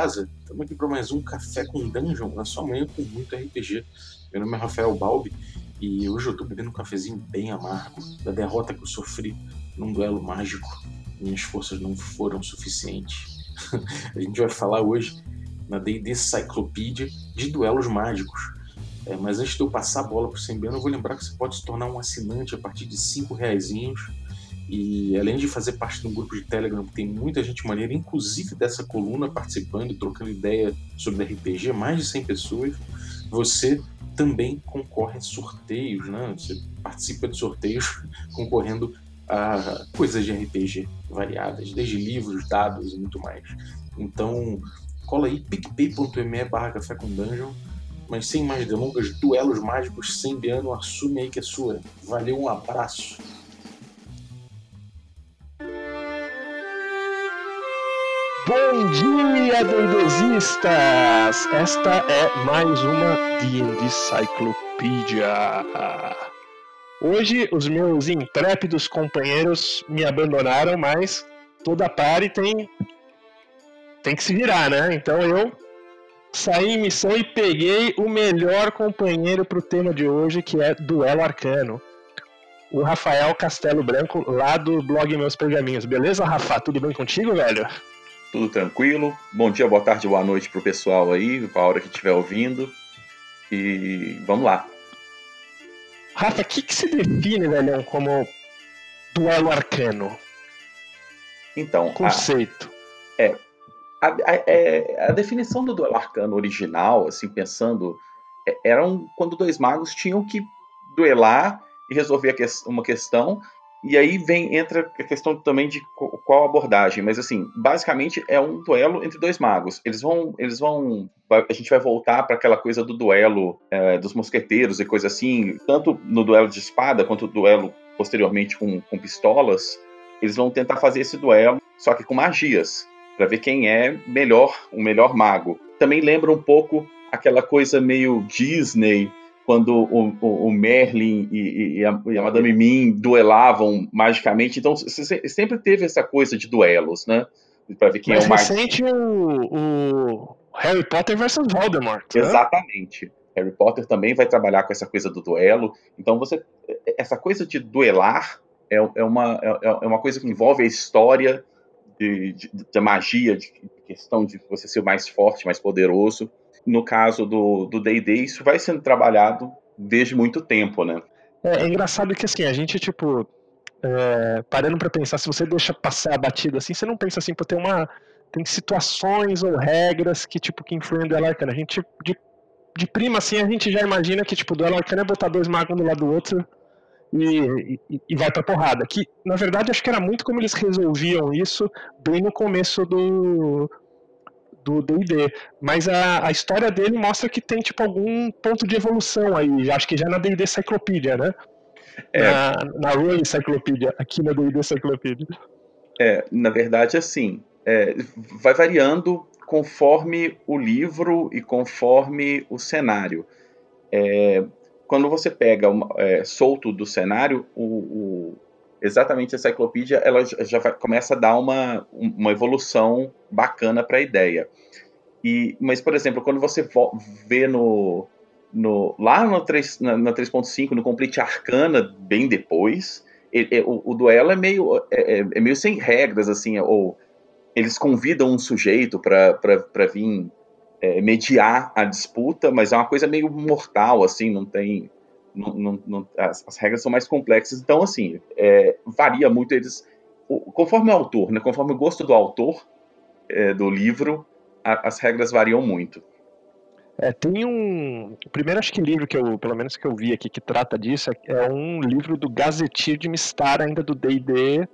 casa. Estamos aqui para mais um Café com Dungeon, na sua manhã com muito RPG. Meu nome é Rafael Balbi e hoje eu estou bebendo um cafezinho bem amargo da derrota que eu sofri num duelo mágico. Minhas forças não foram suficientes. a gente vai falar hoje na D&D Cyclopedia de duelos mágicos. É, mas antes de eu passar a bola para o Sembiano, eu vou lembrar que você pode se tornar um assinante a partir de 5 reais e além de fazer parte de um grupo de Telegram que tem muita gente maneira, inclusive dessa coluna participando e trocando ideia sobre RPG, mais de 100 pessoas, você também concorre a sorteios, né? Você participa de sorteios concorrendo a coisas de RPG variadas, desde livros, dados e muito mais. Então, cola aí picpay.me barra café com dungeon, mas sem mais delongas, duelos mágicos sem Biano, assume aí que é sua. Valeu, um abraço. Bom dia, dendezistas! Esta é mais uma D&D Cyclopedia. Hoje os meus intrépidos companheiros me abandonaram, mas toda pare tem tem que se virar, né? Então eu saí em missão e peguei o melhor companheiro para o tema de hoje, que é Duelo Arcano. O Rafael Castelo Branco, lá do blog Meus Pergaminhos. Beleza, Rafa? Tudo bem contigo, velho? Tudo tranquilo. Bom dia, boa tarde, boa noite pro pessoal aí, pra hora que estiver ouvindo. E vamos lá. Rafa, o que, que se define, velho, como duelo arcano? Então. Conceito. A, é, a, a, é, a, definição do duelo arcano original, assim, pensando, é, eram quando dois magos tinham que duelar e resolver uma questão e aí vem entra a questão também de qual abordagem, mas assim, basicamente é um duelo entre dois magos. Eles vão, eles vão, a gente vai voltar para aquela coisa do duelo é, dos mosqueteiros e coisa assim, tanto no duelo de espada quanto no duelo posteriormente com, com pistolas. Eles vão tentar fazer esse duelo, só que com magias, para ver quem é melhor, o melhor mago. Também lembra um pouco aquela coisa meio Disney quando o, o, o Merlin e, e, a, e, a, Madame Mim duelavam magicamente. Então, sempre teve essa coisa de duelos, né? Para ver quem é o mais. recente o, o Harry Potter versus Voldemort. Né? Exatamente. Harry Potter também vai trabalhar com essa coisa do duelo. Então, você essa coisa de duelar é, é, uma, é, é uma coisa que envolve a história de, de, de magia, de questão de você ser mais forte, mais poderoso. No caso do D&D, isso vai sendo trabalhado desde muito tempo, né? É, é engraçado que, assim, a gente, tipo, é, parando para pensar, se você deixa passar a batida assim, você não pensa assim, pô, tem uma... Tem situações ou regras que, tipo, que influem no duelo arcano. A gente, de, de prima, assim, a gente já imagina que, tipo, o duelo arcano é botar dois magos um do lado do outro e, e, e, vai pra porrada. Que, na verdade, acho que era muito como eles resolviam isso bem no começo do, do D&D, mas a, a história dele mostra que tem tipo algum ponto de evolução aí, acho que já na D&D Cyclopedia, né? É. Na, na Royal Cyclopedia, aqui na D&D Cyclopedia. É, na verdade, assim, é, vai variando conforme o livro e conforme o cenário. É, quando você pega uma, é, solto do cenário, o, o exatamente a enciclopédia ela já começa a dar uma, uma evolução bacana para a ideia. E, mas, por exemplo, quando você vê no, no lá no 3, na, na 3.5, no Complete Arcana, bem depois, ele, o, o, duelo é meio, é, é, é, meio sem regras, assim, ou eles convidam um sujeito para vir é, mediar a disputa, mas é uma coisa meio mortal, assim, não tem não, não, não, as, as, regras são mais complexas, então, assim, é, varia muito eles. Conforme o autor, né, conforme o gosto do autor é, do livro, a, as regras variam muito. É, tem um. O primeiro, acho que livro que eu, pelo menos que eu vi aqui, que trata disso, é um livro do Gazetir de Mistar, ainda do DD,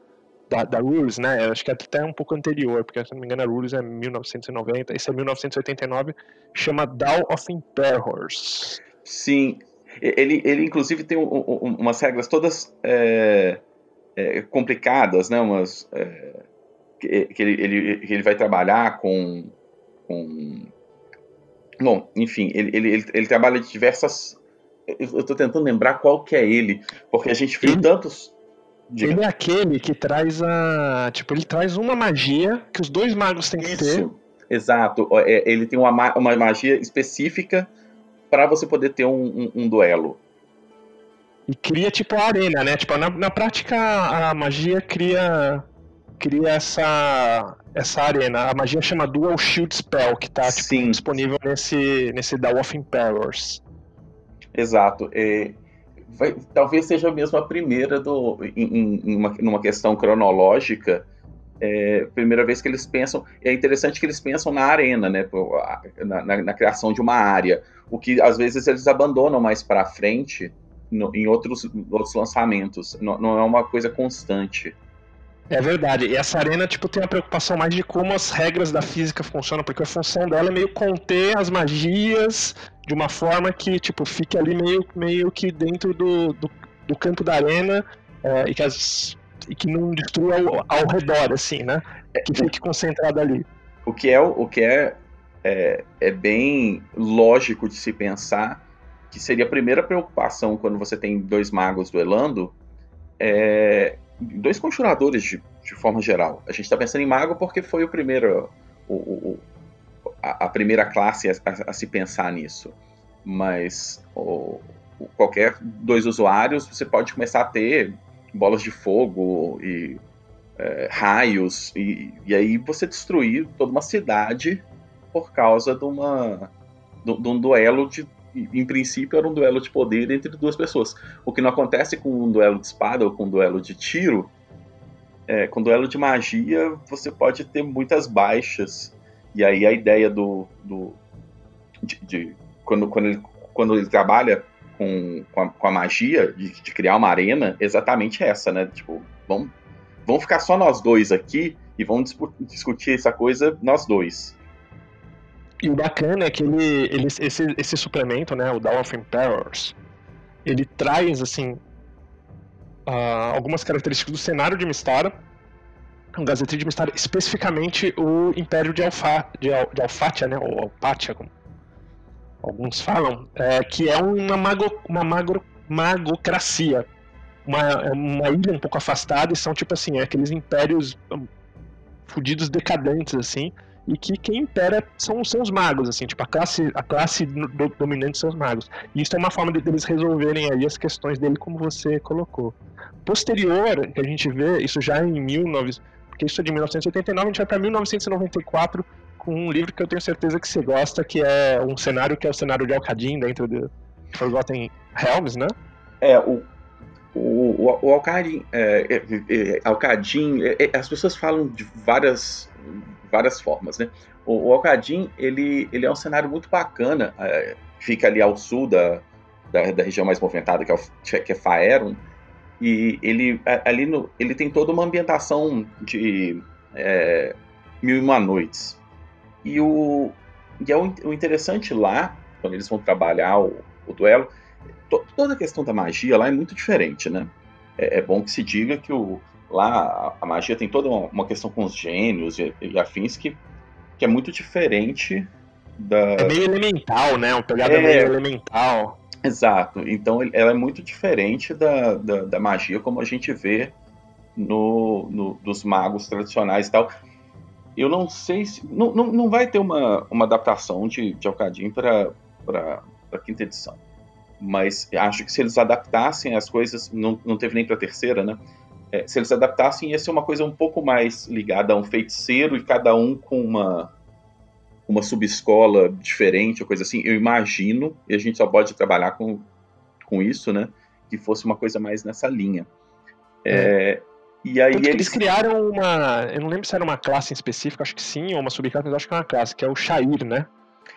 da, da Rules, né? Eu acho que é até um pouco anterior, porque se não me engano a Rules é 1990, esse é 1989, chama Down of Emperors. Sim, ele, ele inclusive tem um, um, umas regras todas é, é, complicadas, né? Umas, é, que, que, ele, ele, que ele vai trabalhar com, com... Bom, enfim, ele, ele, ele, ele trabalha de diversas... Eu estou tentando lembrar qual que é ele, porque a gente viu tantos... Diga. Ele é aquele que traz a. Tipo, ele traz uma magia que os dois magos têm que Isso. ter. Exato. É, ele tem uma, uma magia específica para você poder ter um, um, um, duelo. E cria tipo a arena, né? Tipo, na, na prática a magia cria cria essa essa arena. A magia chama Dual Shield Spell, que tá tipo, disponível nesse nesse Dawn of Emperors. Exato. É, vai, talvez seja mesmo a primeira do, em, em uma, numa questão cronológica é, primeira vez que eles pensam. É interessante que eles pensam na arena, né? Na, na, na criação de uma área. O que às vezes eles abandonam mais para frente no, em outros, outros lançamentos. Não, não, é uma coisa constante. É verdade. E essa arena, tipo, tem a preocupação mais de como as regras da física funcionam, porque a função dela é meio conter as magias de uma forma que, tipo, fique ali meio, meio que dentro do, do, do campo da arena é, e que as que não destrua ao, ao redor, assim, né? Que fique concentrado ali. O que é, o que é, é, é bem lógico de se pensar que seria a primeira preocupação quando você tem dois magos duelando, é, dois conjuradores de, de forma geral. A gente está pensando em mago porque foi o primeiro, o, o a, a, primeira classe a, a, a, se pensar nisso. Mas o, qualquer dois usuários, você pode começar a ter bolas de fogo e é, raios, e, e, aí você destruir toda uma cidade por causa de, uma, de, de um duelo de. Em princípio, era um duelo de poder entre duas pessoas. O que não acontece com um duelo de espada ou com um duelo de tiro. É, com duelo de magia, você pode ter muitas baixas. E aí a ideia do. do de, de quando, quando, ele, quando ele trabalha com, com, a, com a magia de, de, criar uma arena exatamente essa, né? Tipo, vamos, vamos ficar só nós dois aqui e vamos discutir essa coisa nós dois. E o bacana é que ele, ele esse, esse suplemento, né, o Dawn of Emperors, ele traz, assim, uh, algumas características do cenário de Mistara, um Gazeta de Mistara, especificamente o Império de, Alfa, de, Al, de Alfatia, né, ou Alpatia, como alguns falam, é, que é uma, mago, uma magro, magocracia. Uma, é uma ilha um pouco afastada e são tipo assim, é aqueles impérios hum, fudidos decadentes, assim, e que quem impera são, são os magos, assim, tipo, a classe, a classe do, dominante são os magos. E isso é uma forma de, deles resolverem aí as questões dele, como você colocou. Posterior, que a gente vê, isso já em 19... Porque isso é de 1989, a gente vai para 1994, com um livro que eu tenho certeza que você gosta, que é um cenário que é o cenário de Alcadim dentro de Forgotten Realms, né? É, o, o, o, Alcadim, é, é, é, Alcadim é, é, as pessoas falam de várias, várias formas, né? O, o Alcadim, ele, ele é um cenário muito bacana, é, fica ali ao sul da, da, da, região mais movimentada, que é, que é Faerun, e ele, ali no, ele tem toda uma ambientação de Mil e Uma Noites. E o, e é o, o interessante lá, quando eles vão trabalhar o, o duelo, to, toda a questão da magia lá é muito diferente, né? É, é bom que se diga que o, lá a, magia tem toda uma, uma, questão com os gênios e, e, afins que, que é muito diferente da. É meio elemental, né? Um pegada é, meio elemental. Exato. Então ela é muito diferente da, da, da magia como a gente vê no, no, dos magos tradicionais e tal eu não sei se. Não, não, não vai ter uma, uma adaptação de, de Alcadim para a quinta edição. Mas acho que se eles adaptassem as coisas. Não, não teve nem para a terceira, né? É, se eles adaptassem, ia ser uma coisa um pouco mais ligada a um feiticeiro e cada um com uma, uma subescola diferente, ou coisa assim. Eu imagino, e a gente só pode trabalhar com, com isso, né? Que fosse uma coisa mais nessa linha. É, é e aí eles... eles... criaram uma. Eu não lembro se era uma classe em específico, acho que sim, ou uma subclasse, mas acho que é uma classe, que é o Shair, né?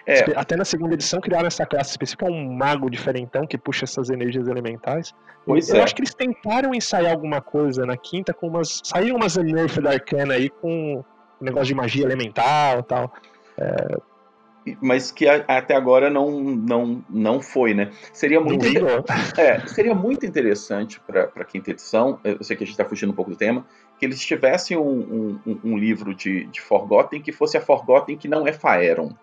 É. Até na segunda edição criaram essa classe específica, um mago diferentão que puxa essas energias elementais. Pois eu é. acho que eles tentaram ensaiar alguma coisa na quinta com umas. Saíram umas Nerf da Arcana aí com um negócio de magia elemental e tal. É, mas que a, até agora não, não, não foi, né? Seria muito, é, seria muito interessante para a quinta edição, eu sei que a gente está fugindo um pouco do tema, que eles tivessem um, um, um, livro de, de Forgotten que fosse a Forgotten que não é Faeron.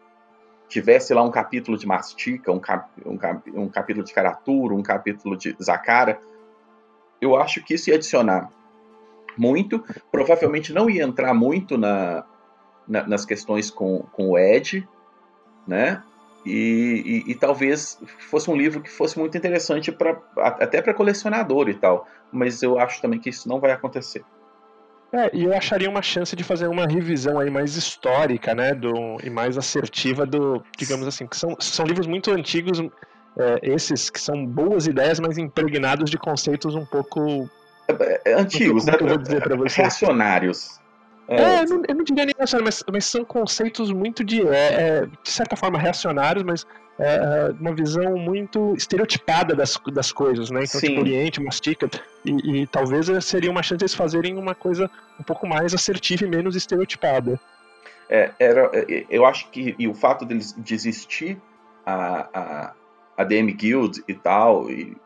Tivesse lá um capítulo de Mastica, um, cap, um, cap, um capítulo de Caratura, um capítulo de Zakara. Eu acho que isso ia adicionar muito, provavelmente não ia entrar muito na, na, nas questões com, com o Ed, né? E, e, e, talvez fosse um livro que fosse muito interessante para até para colecionador e tal, mas eu acho também que isso não vai acontecer. É, e eu acharia uma chance de fazer uma revisão aí mais histórica, né, do, e mais assertiva do, digamos assim, que são, são livros muito antigos, é, esses que são boas ideias, mas impregnados de conceitos um pouco é, é, antigos, né? Eu vou dizer para vocês. Reacionários. É, é eu, não, eu, não, diria nem reacionários, mas, mas são conceitos muito de, é, é, de certa forma, reacionários, mas é, uma visão muito estereotipada das, das coisas, né? Então, Sim. tipo, Oriente, Mastica, e, e, talvez seria uma chance de eles fazerem uma coisa um pouco mais assertiva e menos estereotipada. É, era, eu acho que e o fato deles desistir a, a, a DM Guild e tal, e,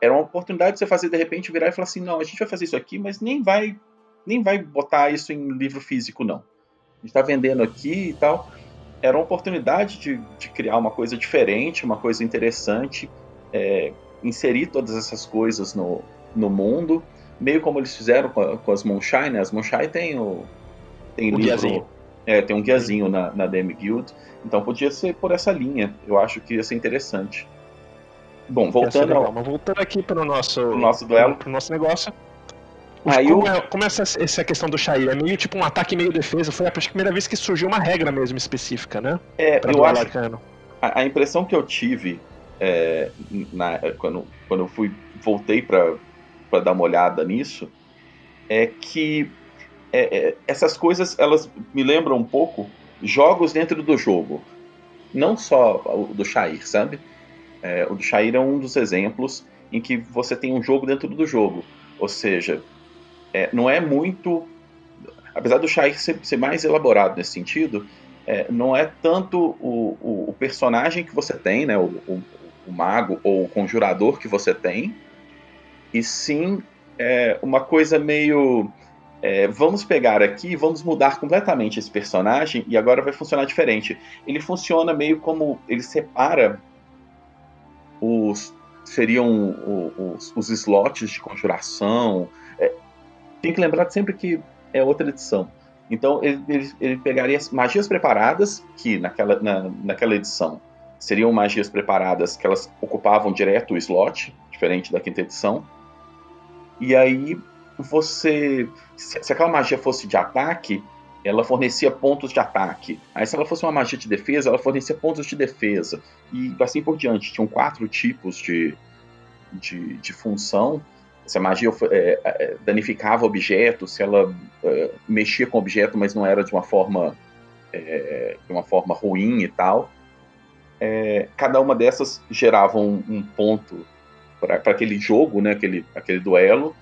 era uma oportunidade de você fazer de repente virar e falar assim, não, a gente vai fazer isso aqui, mas nem vai nem vai botar isso em livro físico não. A gente está vendendo aqui e tal. Era uma oportunidade de, de, criar uma coisa diferente, uma coisa interessante, é, inserir todas essas coisas no, no mundo, meio como eles fizeram com, com as Moonshine, né? As Moonshine tem o tem o livro, guiazinho. É, tem um guiazinho na, na DM Guild, então podia ser por essa linha. Eu acho que ia ser interessante. Bom, voltando, ao... Voltando aqui para o nosso, nosso duelo, para o nosso negócio. Aí como, eu... é, como essa, essa questão do Shair? É meio tipo um ataque meio defesa. Foi a primeira vez que surgiu uma regra mesmo específica, né? É, eu acho. A, a, impressão que eu tive é, na, quando, quando eu fui voltei para dar uma olhada nisso é que é, é, essas coisas elas me lembram um pouco jogos dentro do jogo. Não só o do Shair, sabe? É, o do Shair é um dos exemplos em que você tem um jogo dentro do jogo. Ou seja, é, não é muito. Apesar do Shair ser, ser mais elaborado nesse sentido, é, não é tanto o, o, o, personagem que você tem, né, o, o, o, mago ou o conjurador que você tem, e sim é, uma coisa meio. É, vamos pegar aqui, vamos mudar completamente esse personagem e agora vai funcionar diferente. Ele funciona meio como ele separa os seriam os, os slots de conjuração. Tem que lembrar sempre que é outra edição. Então ele, ele, ele pegaria magias preparadas, que naquela, na, naquela edição seriam magias preparadas que elas ocupavam direto o slot, diferente da quinta edição. E aí você. Se, se aquela magia fosse de ataque, ela fornecia pontos de ataque. Aí, se ela fosse uma magia de defesa, ela fornecia pontos de defesa. E assim por diante. Tinham quatro tipos de, de, de função. Se a magia é, é, danificava objeto, se ela é, mexia com objeto, mas não era de uma forma, é, de uma forma ruim e tal. É, cada uma dessas gerava um, um ponto para aquele jogo, né, aquele, aquele duelo.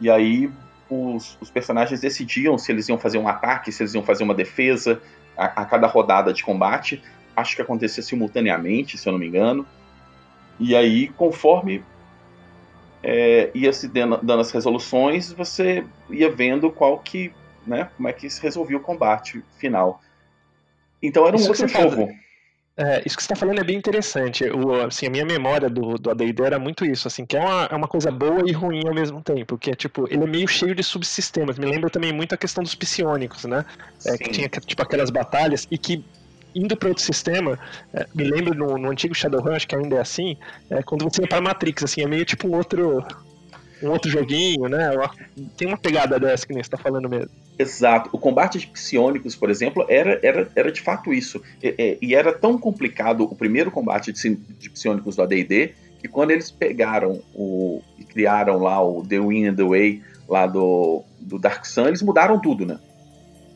E aí os, os, personagens decidiam se eles iam fazer um ataque, se eles iam fazer uma defesa a, a cada rodada de combate. Acho que acontecia simultaneamente, se eu não me engano. E aí, conforme é, ia se dando, dando, as resoluções, você ia vendo qual que, né, como é que se resolvia o combate final. Então era um Isso outro jogo. É, isso que você está falando é bem interessante. O, assim, a minha memória do, do AD&D era muito isso, assim, que é uma, é uma coisa boa e ruim ao mesmo tempo, que é tipo, ele é meio cheio de subsistemas. Me lembra também muito a questão dos psionicos, né? É, que tinha tipo aquelas batalhas e que indo para outro sistema, é, me lembro no, no, antigo Shadowrun, acho que ainda é assim, é, quando você ia para Matrix, assim, é meio tipo um outro um outro joguinho, né? Tem uma pegada dessa que nem você tá falando mesmo. Exato. O combate de psionicos, por exemplo, era, era, era de fato isso. E, e era tão complicado o primeiro combate de, de psionicos do AD&D que quando eles pegaram o, e criaram lá o The Win and the Way lá do, do Dark Sun, eles mudaram tudo, né?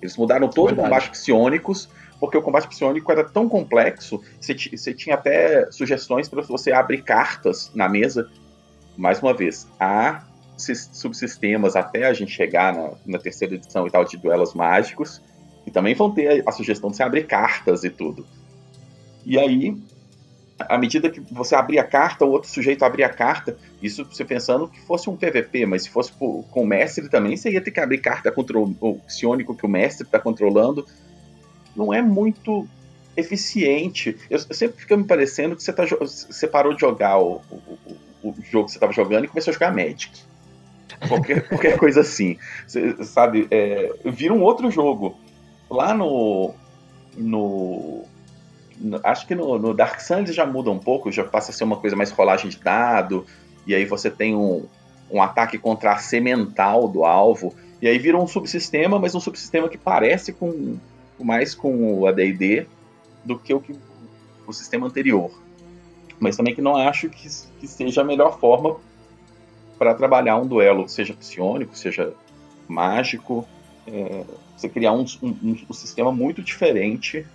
Eles mudaram todo Verdade. o combate psionicos, porque o combate psionico era tão complexo, você, você tinha até sugestões para você abrir cartas na mesa mais uma vez, há subsistemas até a gente chegar na, na terceira edição e tal de duelos mágicos, e também vão ter a, a sugestão de você abrir cartas e tudo. E aí, à medida que você abria a carta, o outro sujeito abria a carta, isso você pensando que fosse um PVP, mas se fosse com o mestre também, você ia ter que abrir carta contra o psionico que o mestre está controlando. Não é muito eficiente. Eu, eu sempre fica me parecendo que você, tá, você parou de jogar o, o, o jogo que você estava jogando e começou a jogar Magic. Qualquer, qualquer coisa assim. Você, sabe? É, vira um outro jogo. lá no, no, acho que no, no, Dark Sun já muda um pouco, já passa a ser uma coisa mais rolagem de dado, e aí você tem um, um ataque contra a C mental do alvo, e aí vira um subsistema, mas um subsistema que parece com mais com o AD&D do que o, que o sistema anterior. Mas também que não acho que, que seja a melhor forma para trabalhar um duelo, seja psionico, seja mágico, é, você criar um, um, um, sistema muito diferente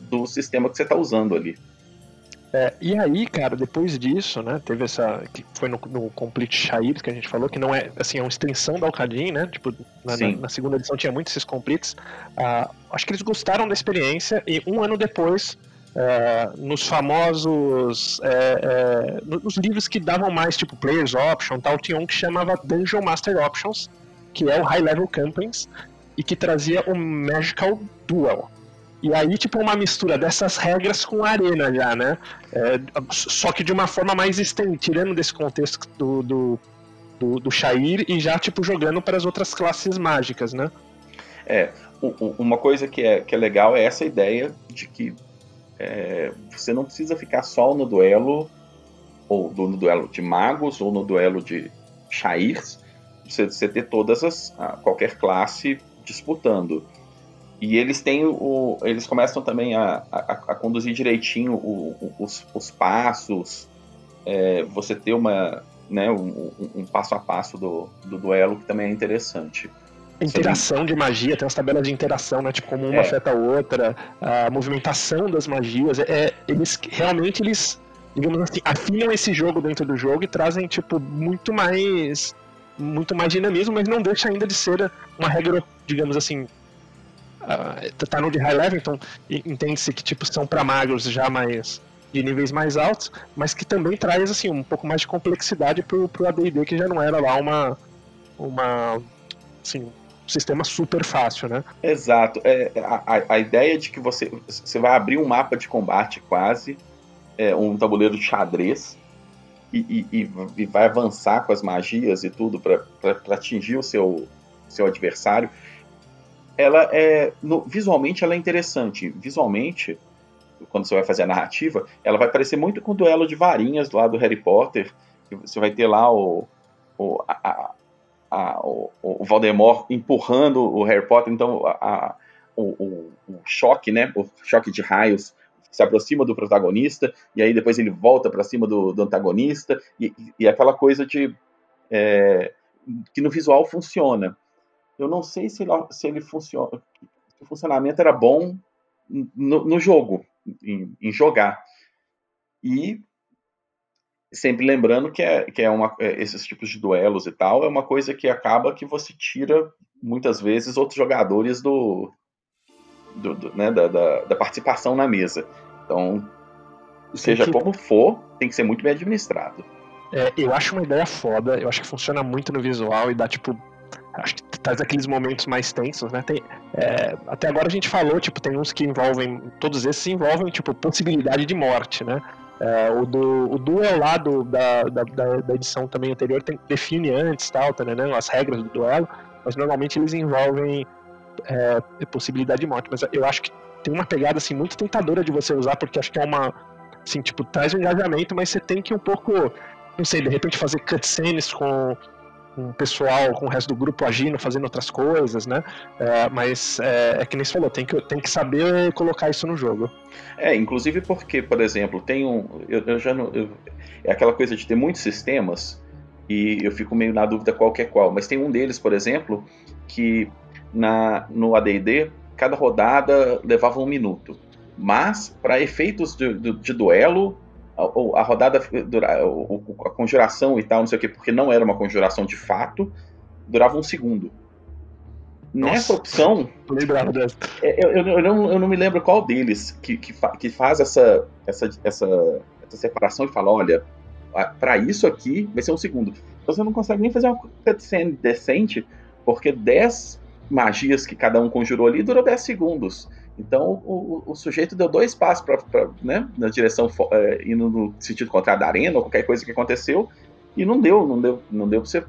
do sistema que você está usando ali. É, e aí, cara, depois disso, né, teve essa. que foi no, no Complete Shair que a gente falou, que não é, assim, é uma extensão da Alcadim, né? Tipo, na, na, na, segunda edição tinha muitos esses completes. Uh, acho que eles gostaram da experiência e um ano depois. Uh, nos famosos é, é, nos livros que davam mais tipo Players Option tal tinha um que chamava Dungeon Master Options que é o High Level Campaigns e que trazia o Magical Duel e aí, tipo, uma mistura dessas regras com a arena já, né? É, só que de uma forma mais extendida, tirando desse contexto do, do, do, do Shair e já, tipo, jogando para as outras classes mágicas, né? É, uma coisa que é, que é legal é essa ideia de que é, você não precisa ficar só no duelo, ou no duelo de magos, ou no duelo de Shairs, você, você ter todas as, qualquer classe disputando. E eles têm o. Eles começam também a, a, a conduzir direitinho o, o, os, os, passos, é, você ter uma, né, um, um, passo a passo do, do duelo que também é interessante. Interação de magia, tem as tabelas de interação, né? Tipo, como uma é. afeta a outra, a movimentação das magias. É, eles realmente eles, digamos assim, afinam esse jogo dentro do jogo e trazem, tipo, muito mais. Muito mais dinamismo, mas não deixa ainda de ser uma regra, digamos assim, uh, tá no de high level, então entende-se que tipo são para magos já mais de níveis mais altos, mas que também traz assim um pouco mais de complexidade pro, pro AD&D que já não era lá uma uma assim, sistema super fácil, né? Exato. É, a, a ideia de que você você vai abrir um mapa de combate quase, é, um tabuleiro de xadrez e, e, e, vai avançar com as magias e tudo para atingir o seu, seu adversário ela é no, visualmente ela é interessante. Visualmente, quando você vai fazer a narrativa, ela vai parecer muito com o duelo de varinhas lado do Harry Potter. Você vai ter lá o, o, a, a, o, o Voldemort empurrando o Harry Potter, então a, o, o, choque, né? O choque de raios se aproxima do protagonista e aí depois ele volta para cima do, do, antagonista e, e aquela coisa de é, que no visual funciona. Eu não sei se ele, se ele funciona, se o funcionamento era bom no, no jogo, em, em, jogar. E sempre lembrando que é, que é uma, é, esses tipos de duelos e tal é uma coisa que acaba que você tira muitas vezes outros jogadores do, do, do né, da, da, da, participação na mesa. Então, seja que... como for, tem que ser muito bem administrado. É, eu acho uma ideia foda, eu acho que funciona muito no visual e dá, tipo, acho que traz aqueles momentos mais tensos, né? Tem, é, até agora a gente falou, tipo, tem uns que envolvem, todos esses envolvem, tipo, possibilidade de morte, né? É, o, do, o duel lá da, da, da, edição também anterior tem, define antes tal, tá, né, as regras do duelo, mas normalmente eles envolvem é, possibilidade de morte. Mas eu acho que tem uma pegada assim muito tentadora de você usar, porque acho que é uma. Assim, tipo, traz um engajamento, mas você tem que um pouco. Não sei, de repente fazer cutscenes com com o pessoal, com o resto do grupo agindo, fazendo outras coisas, né? É, mas é, é, que nem você falou, tem que, tem que saber colocar isso no jogo. É, inclusive porque, por exemplo, tem um. Eu, eu já não. Eu, é aquela coisa de ter muitos sistemas e eu fico meio na dúvida qual que é qual. Mas tem um deles, por exemplo, que na, no ADD, cada rodada levava um minuto. Mas, para efeitos de, de, de duelo, a, a rodada, a conjuração e tal, não sei o que, porque não era uma conjuração de fato, durava um segundo. Nossa, Nessa opção. É, eu, eu, eu, não, eu não me lembro qual deles que, que, fa, que faz essa, essa, essa, essa separação e fala: olha, para isso aqui vai ser um segundo. Então você não consegue nem fazer uma cutscene decente, porque 10 magias que cada um conjurou ali durou 10 segundos. Então o, o, sujeito deu dois passos pra, né, na direção é, indo no sentido contrário da arena ou qualquer coisa que aconteceu e não deu, não deu, não deu pra você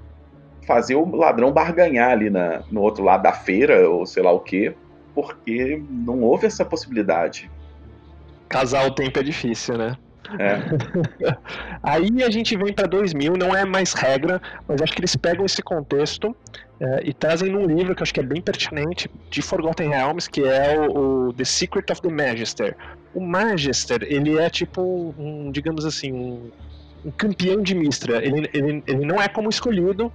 fazer o ladrão barganhar ali na, no outro lado da feira ou sei lá o que porque não houve essa possibilidade. Casar o tempo é difícil, né? É. Aí a gente vem para 2000, não é mais regra, mas acho que eles pegam esse contexto é, e trazem num livro que acho que é bem pertinente, de Forgotten Realms, que é o, o The Secret of the Magister. O Magister, ele é tipo um, digamos assim, um, um campeão de Mistra. Ele, ele, ele não é como escolhido,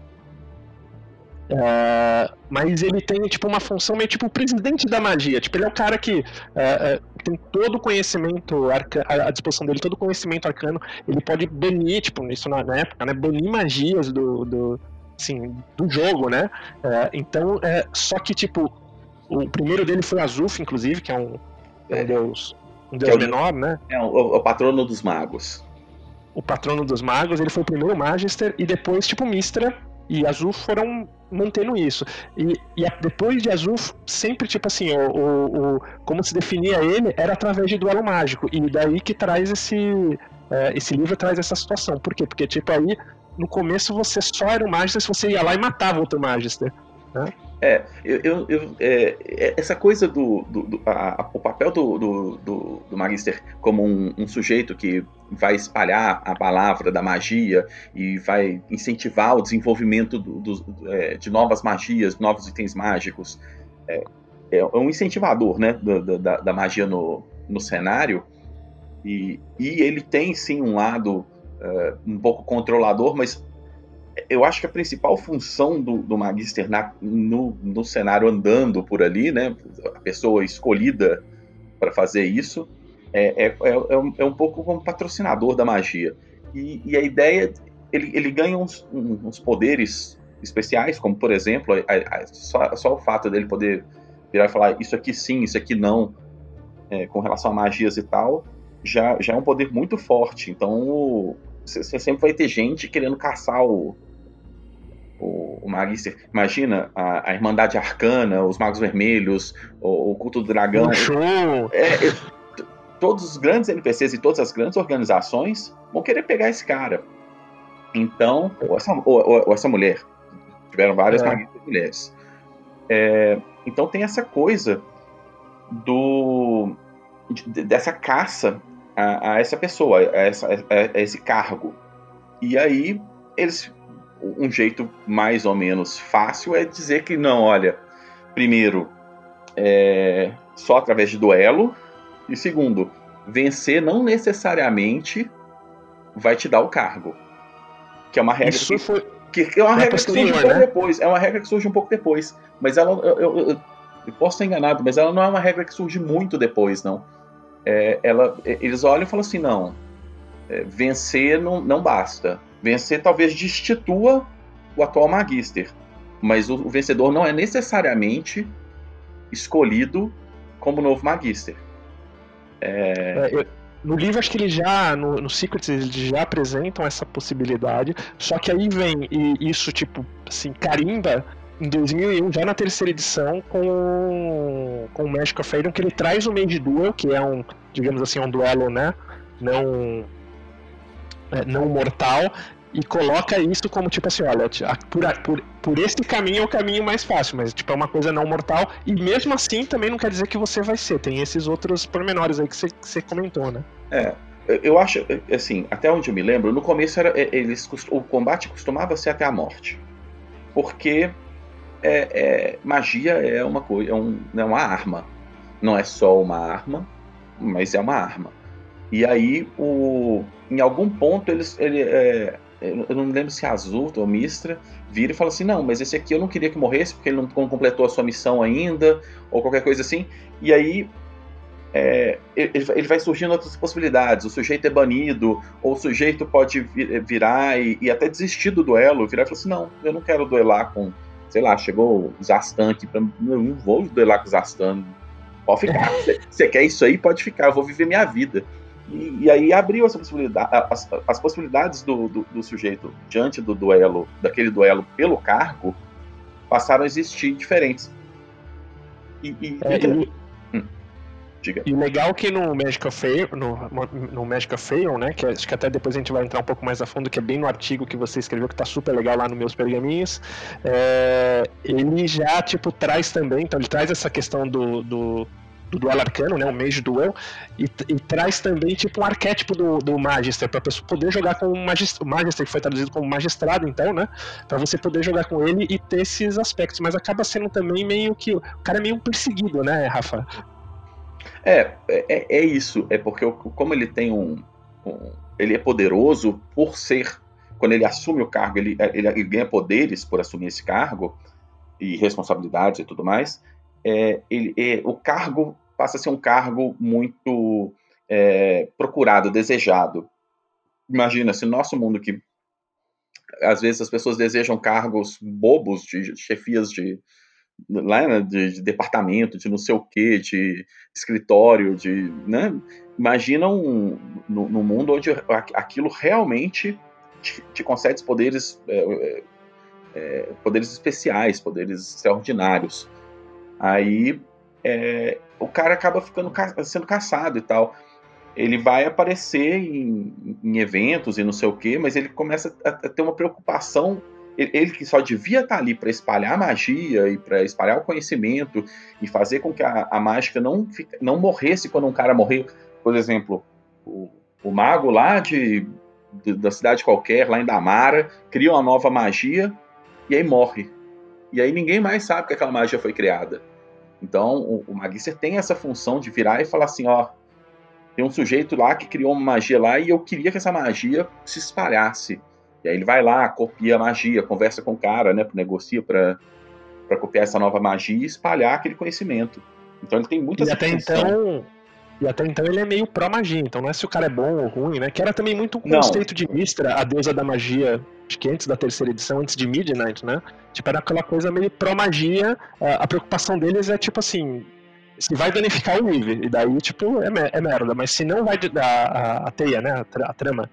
Uh, mas ele tem tipo uma função meio tipo o presidente da magia. Tipo, ele é o cara que uh, uh, tem todo o conhecimento à disposição dele, todo o conhecimento arcano. Ele pode banir, tipo, isso na, na época, né? Banir magias do, do, assim, do jogo, né? então, só que tipo, o primeiro dele foi Azuf, inclusive, que é um, é um deus, um deus é menor, né? É o, o patrono dos magos. O patrono dos magos, ele foi o primeiro Magister, e depois, tipo, Mistra, e Azul foram mantendo isso. E, e depois de Azul, sempre, tipo assim, o, o, o, como se definia ele era através de duelo mágico. E daí que traz esse. É, esse livro traz essa situação. Por quê? Porque, tipo, aí, no começo você só era o Magister se você ia lá e matava outro Magister. Né? É, eu, eu, eu é, é essa coisa do. do, do a, o papel do, do, do, do Magister como um, um, sujeito que vai espalhar a palavra da magia e vai incentivar o desenvolvimento do, do, é, de novas magias, novos itens mágicos. É, é, é um incentivador né, da, da, magia no, no cenário. E, e ele tem sim um lado uh, um pouco controlador, mas eu acho que a principal função do, do Magister na, no, no cenário andando por ali, né, a pessoa escolhida para fazer isso, é, é, é, é, um pouco como patrocinador da magia. E, e a ideia, ele, ele ganha uns, uns, poderes especiais, como por exemplo, a, a, só, só, o fato dele poder virar e falar isso aqui sim, isso aqui não, é, com relação a magias e tal, já, já é um poder muito forte. Então, você sempre vai ter gente querendo caçar o, o, o Magister. Imagina a, a, Irmandade Arcana, os Magos Vermelhos, o, o Culto do Dragão. É, é, todos os grandes NPCs e todas as grandes organizações vão querer pegar esse cara. Então, ou essa, ou, ou essa mulher. Tiveram várias é. Mulheres. É, então tem essa coisa do de, dessa caça a, a, essa pessoa, a, essa, a, a esse cargo. E aí eles um jeito mais ou menos fácil é dizer que não, olha, primeiro, é, só através de duelo, e segundo, vencer não necessariamente vai te dar o cargo. Que é uma regra Isso que, foi... que, é uma regra que surge um pouco né? depois. É uma regra que surge um pouco depois. Mas ela. Eu, eu, eu, eu, posso estar enganado, mas ela não é uma regra que surge muito depois, não. É, ela, eles olham e falam assim, não. É, vencer não, não basta. Vencer talvez destitua o atual Magister, mas o, o vencedor não é necessariamente escolhido como novo Magister. É... É, eu, no livro, acho que ele já, no, no Secrets, eles já apresentam essa possibilidade, só que aí vem e isso, tipo, assim, carimba em 2001, já na terceira edição, com, com o Magic of Aeon, que ele traz o Mage Duel, que é um, digamos assim, um duelo, né, não, é, não mortal, e coloca isso como tipo assim, olha, por, por, por esse caminho é o caminho mais fácil, mas tipo é uma coisa não mortal, e mesmo assim também não quer dizer que você vai ser, tem esses outros pormenores aí que você, comentou, né? É, eu acho, assim, até onde eu me lembro, no começo era, eles, o combate costumava ser até a morte, porque é, é, magia é uma coisa, é, um, é uma arma, não é só uma arma, mas é uma arma. E aí, o, em algum ponto, eles, ele, é, eu não me lembro se é Azul ou Mistra, vira e fala assim: não, mas esse aqui eu não queria que morresse porque ele não completou a sua missão ainda, ou qualquer coisa assim. E aí é, ele, vai surgindo outras possibilidades. O sujeito é banido, ou o sujeito pode virar e, e até desistir do duelo, virar e falar assim: não, eu não quero duelar com, sei lá, chegou o Zastan aqui, pra, não vou duelar com o Zastan. Pode ficar. Você quer isso aí? Pode ficar, eu vou viver minha vida. E, e, aí abriu essa possibilidade, as, as possibilidades do, do, do, sujeito diante do duelo, daquele duelo pelo cargo, passaram a existir diferentes. E, e, é, e hum. Diga. E o legal é que no Magic of Fail, no, no Magic of Fail, né, que acho que até depois a gente vai entrar um pouco mais a fundo, que é bem no artigo que você escreveu, que tá super legal lá nos meus pergaminhos, é, ele já, tipo, traz também, então ele traz essa questão do, do do duelo arcano, né, o Mage Duel, e, e, traz também tipo um arquétipo do, do Magister, para pessoa poder jogar com o Magister, o Magister que foi traduzido como magistrado, então, né, para você poder jogar com ele e ter esses aspectos, mas acaba sendo também meio que, o cara é meio perseguido, né, Rafa? É, é, é isso, é porque como ele tem um, um, ele é poderoso por ser, quando ele assume o cargo, ele, ele, ele ganha poderes por assumir esse cargo, e responsabilidades e tudo mais, é, ele, é, o cargo passa a ser um cargo muito é, procurado, desejado. Imagina, se no nosso mundo que às vezes as pessoas desejam cargos bobos de chefias de, lá, né, de, de, departamento, de não sei o que, de escritório, de, né? Imagina um, no, no mundo onde aquilo realmente te, te concede poderes, é, é, é, poderes especiais, poderes extraordinários. Aí é, o cara acaba ficando sendo caçado e tal. Ele vai aparecer em, em eventos e não sei o que, mas ele começa a, a ter uma preocupação. Ele, que só devia estar ali para espalhar magia e para espalhar o conhecimento e fazer com que a, a mágica não, fica, não morresse quando um cara morreu. Por exemplo, o, o mago lá de, de, da cidade qualquer, lá em Damara, cria uma nova magia e aí morre. E aí ninguém mais sabe que aquela magia foi criada. Então o, o Magister tem essa função de virar e falar assim, ó, tem um sujeito lá que criou uma magia lá e eu queria que essa magia se espalhasse. E aí ele vai lá, copia a magia, conversa com o cara, né, negocia para para copiar essa nova magia e espalhar aquele conhecimento. Então ele tem muitas E até então, e até então ele é meio pró-magia, então não é se o cara é bom ou ruim, né? Que era também muito um conceito de Mistra, a deusa da magia, acho que antes da terceira edição, antes de Midnight, né? Tipo, era aquela coisa meio pró-magia, a preocupação deles é tipo assim, se vai danificar o Eve, e daí, tipo, é, é merda, mas se não vai a, a, a teia, né, a trama,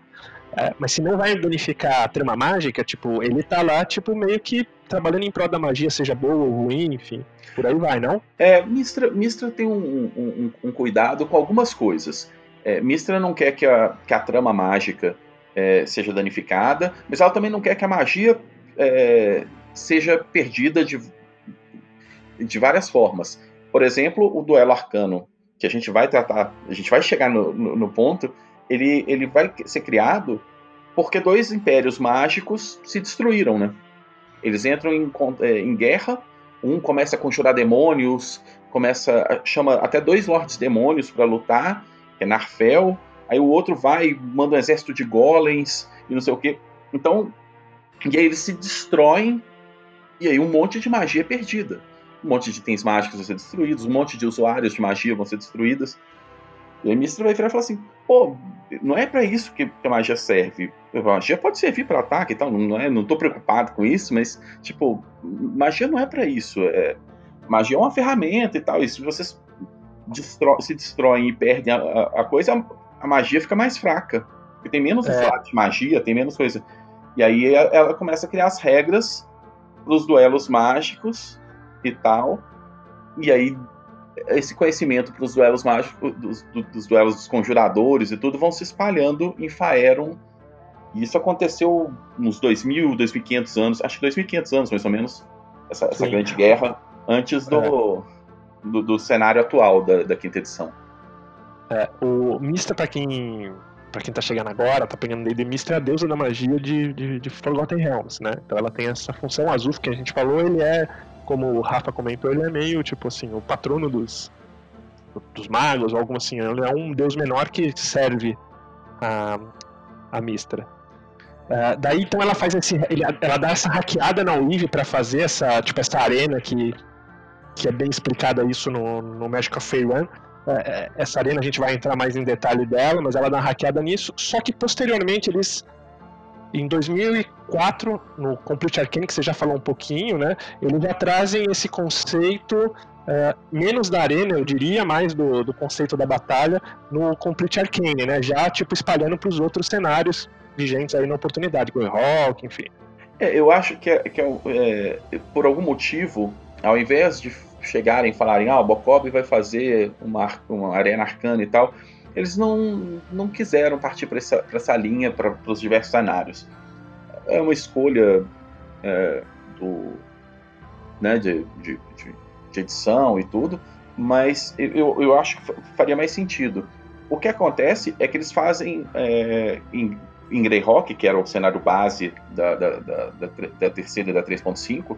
é, mas se não vai danificar a trama mágica, tipo, ele tá lá, tipo, meio que trabalhando em prol da magia, seja boa ou ruim, enfim. Por aí vai, não? É, Mistra, Mistra tem um, um, um cuidado com algumas coisas. É, Mistra não quer que a, que a trama mágica é, seja danificada, mas ela também não quer que a magia é, seja perdida de, de várias formas. Por exemplo, o duelo arcano, que a gente vai tratar, a gente vai chegar no, no, no ponto, ele, ele vai ser criado porque dois impérios mágicos se destruíram, né? Eles entram em, é, em guerra, um começa a conjurar demônios, começa chama até dois lords demônios para lutar, que é Narfel, aí o outro vai, manda um exército de golems e não sei o quê. Então, e aí eles se destroem e aí um monte de magia é perdida. Um monte de itens mágicos vão ser destruídos, um monte de usuários de magia vão ser destruídas. E aí Mistra vai virar e falar assim: pô, não é para isso que a magia serve. A magia pode servir para ataque e tal, não, é, não tô preocupado com isso, mas, tipo, magia não é para isso. É, magia é uma ferramenta e tal, e se vocês destro se destroem e perdem a, a, coisa, a, a, magia fica mais fraca. Porque tem menos é. de magia, tem menos coisa. E aí ela começa a criar as regras para os duelos mágicos e tal. E aí esse conhecimento para os duelos mágicos, dos, dos, duelos dos conjuradores e tudo, vão se espalhando em Faeron. E isso aconteceu uns 2.000, 2.500 anos, acho que 2.500 anos mais ou menos, essa, essa grande guerra, antes do, é. do, do, cenário atual da, da quinta edição. É, o Mista, para quem para quem tá chegando agora, tá pegando D&D, Mistra é a deusa da magia de, de, de Forgotten Realms, né? Então ela tem essa função azul que a gente falou, ele é como o Rafa comentou, ele é meio, tipo assim, o patrono dos, dos magos, ou algo assim. Ele é um deus menor que serve a, a Mistra. Uh, daí então ela faz esse. Ela dá essa hackeada na Weave para fazer essa, tipo, essa arena que, que é bem explicada isso no, no Magic of. Uh, essa arena a gente vai entrar mais em detalhe dela, mas ela dá uma hackeada nisso. Só que posteriormente eles em 2004, no Complete Arcane, que você já falou um pouquinho, né? Eles já trazem esse conceito é, menos da arena, eu diria, mais do, do conceito da batalha no Complete Arcane, né? Já tipo espalhando para os outros cenários vigentes aí na oportunidade, Rock, enfim. É, eu acho que, é, que é, é, por algum motivo, ao invés de chegarem e falarem, ah, o Bokob vai fazer uma, uma arena arcana e tal, eles não, não quiseram partir para essa, essa linha para os diversos cenários. É uma escolha é, do, né, de, de, de, edição e tudo, mas eu, eu acho que faria mais sentido. O que acontece é que eles fazem é, em, em Greyhawk, que era o cenário base da, da, da, da, da terceira e da 3.5,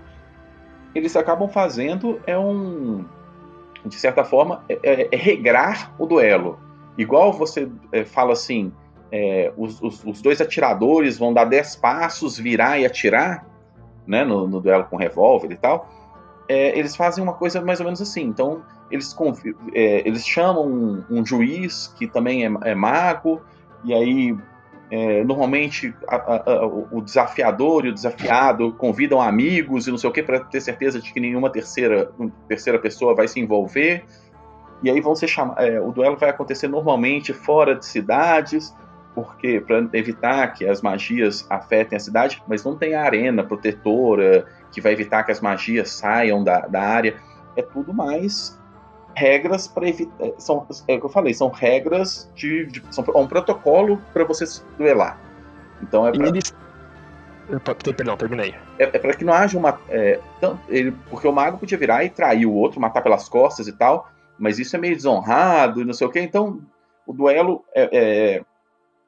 eles acabam fazendo é um de certa forma é, é, é regrar o duelo igual você é, fala assim é, os, os, os, dois atiradores vão dar 10 passos virar e atirar né no, no duelo com revólver e tal é, eles fazem uma coisa mais ou menos assim então eles é, eles chamam um, um, juiz que também é, mago e aí é, normalmente a, a, o desafiador e o desafiado convidam amigos e não sei o que para ter certeza de que nenhuma terceira, terceira pessoa vai se envolver. E aí vão ser chamados. É, o duelo vai acontecer normalmente fora de cidades, porque para evitar que as magias afetem a cidade, mas não tem a arena protetora que vai evitar que as magias saiam da, da área. É tudo mais regras para evitar. É, são, é o que eu falei, são regras de. de são um protocolo para você se duelar. Então é pra, eles... Perdão, terminei. É, é para que não haja uma. É, ele, porque o mago podia virar e trair o outro, matar pelas costas e tal, mas isso é meio desonrado e não sei o que. Então o duelo é, é,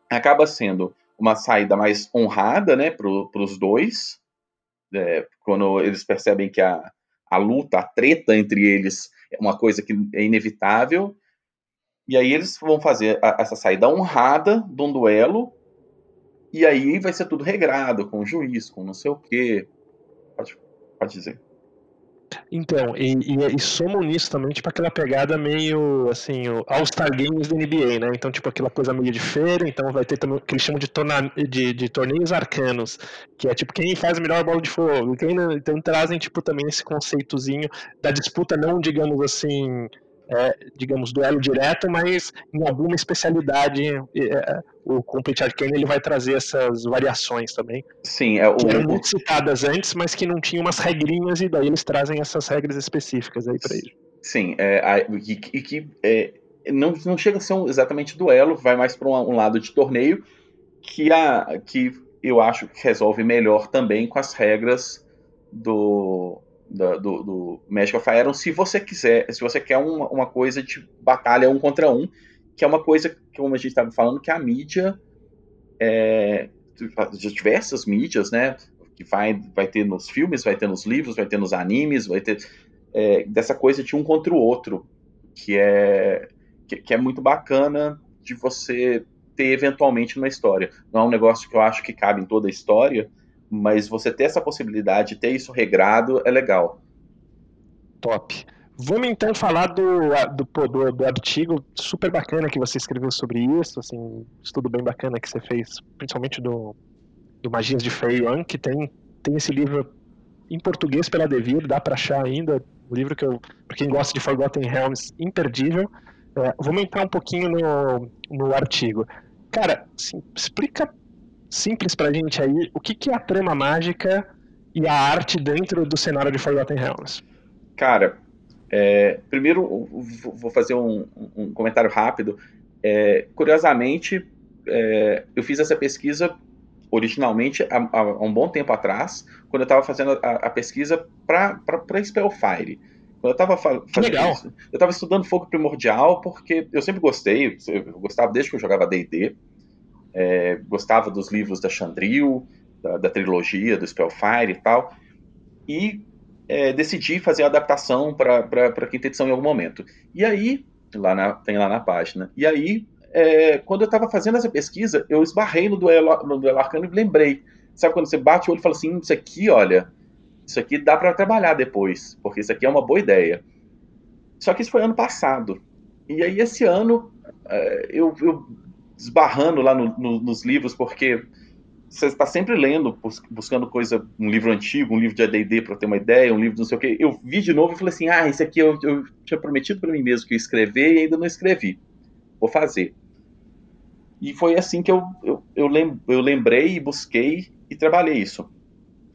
acaba sendo uma saída mais honrada né, para os dois, é, quando eles percebem que a, a luta, a treta entre eles é uma coisa que é inevitável. E aí eles vão fazer a, essa saída honrada de um duelo. E aí vai ser tudo regrado, com o juiz, com não sei o quê. Pode, pode dizer. Então, e, e, e somam nisso também, tipo, aquela pegada meio, assim, All-Star Games da NBA, né? Então, tipo, aquela coisa meio de feira, então vai ter também o que eles chamam de, torna, de, de torneios arcanos, que é, tipo, quem faz a melhor bola de fogo. Quem, então, trazem, tipo, também esse conceitozinho da disputa, não, digamos assim, é, digamos, duelo direto, mas em alguma especialidade, é, o Complete Arcane ele vai trazer essas variações também. Sim, é o... Que eram muito citadas antes, mas que não tinham umas regrinhas, e daí eles trazem essas regras específicas aí para ele. Sim, é, e, que é, não, não chega a ser um, exatamente duelo, vai mais para um, um, lado de torneio, que, a, que eu acho que resolve melhor também com as regras do, do, do, do Magic of Iron, se você quiser, se você quer uma, uma coisa de batalha um contra um, que é uma coisa, como a gente estava falando, que a mídia, é, diversas mídias, né, que vai, vai ter nos filmes, vai ter nos livros, vai ter nos animes, vai ter é, dessa coisa de um contra o outro, que é, que, que é muito bacana de você ter eventualmente numa história. Não é um negócio que eu acho que cabe em toda a história, mas você ter essa possibilidade, ter isso regrado, é legal. Top. Vamos então falar do, do, do, do, artigo super bacana que você escreveu sobre isso, assim, estudo bem bacana que você fez, principalmente do, do Magias de Fei Yuan, que tem, tem esse livro em português pela Devir, dá para achar ainda, um livro que eu, para quem gosta de Forgotten Realms, imperdível. É, vamos entrar um pouquinho no, no artigo. Cara, assim, explica simples pra gente aí, o que, que é a trama mágica e a arte dentro do cenário de Forgotten Realms? Cara, é, primeiro vou fazer um, um comentário rápido. É, curiosamente, é, eu fiz essa pesquisa originalmente há, há, um bom tempo atrás, quando eu estava fazendo a, a pesquisa para Spellfire. Quando eu estava fazendo Legal. isso, eu estava estudando fogo primordial porque eu sempre gostei, eu gostava desde que eu jogava D&D, é, gostava dos livros da Chandril, da, da, trilogia, do Spellfire e tal, e é, decidi fazer a adaptação para quinta edição em algum momento. E aí, lá na, tem lá na página, e aí, é, quando eu estava fazendo essa pesquisa, eu esbarrei no duelo, no duelo arcano e lembrei. Sabe quando você bate o olho e fala assim, isso aqui, olha, isso aqui dá para trabalhar depois, porque isso aqui é uma boa ideia. Só que isso foi ano passado. E aí, esse ano, é, eu, eu esbarrando lá no, no, nos livros, porque você está sempre lendo, buscando coisa, um livro antigo, um livro de AD&D para ter uma ideia, um livro de não sei o quê. Eu vi de novo e falei assim, ah, esse aqui eu, eu tinha prometido para mim mesmo que eu escrever e ainda não escrevi. Vou fazer. E foi assim que eu, eu, eu, lem, eu lembrei e busquei e trabalhei isso.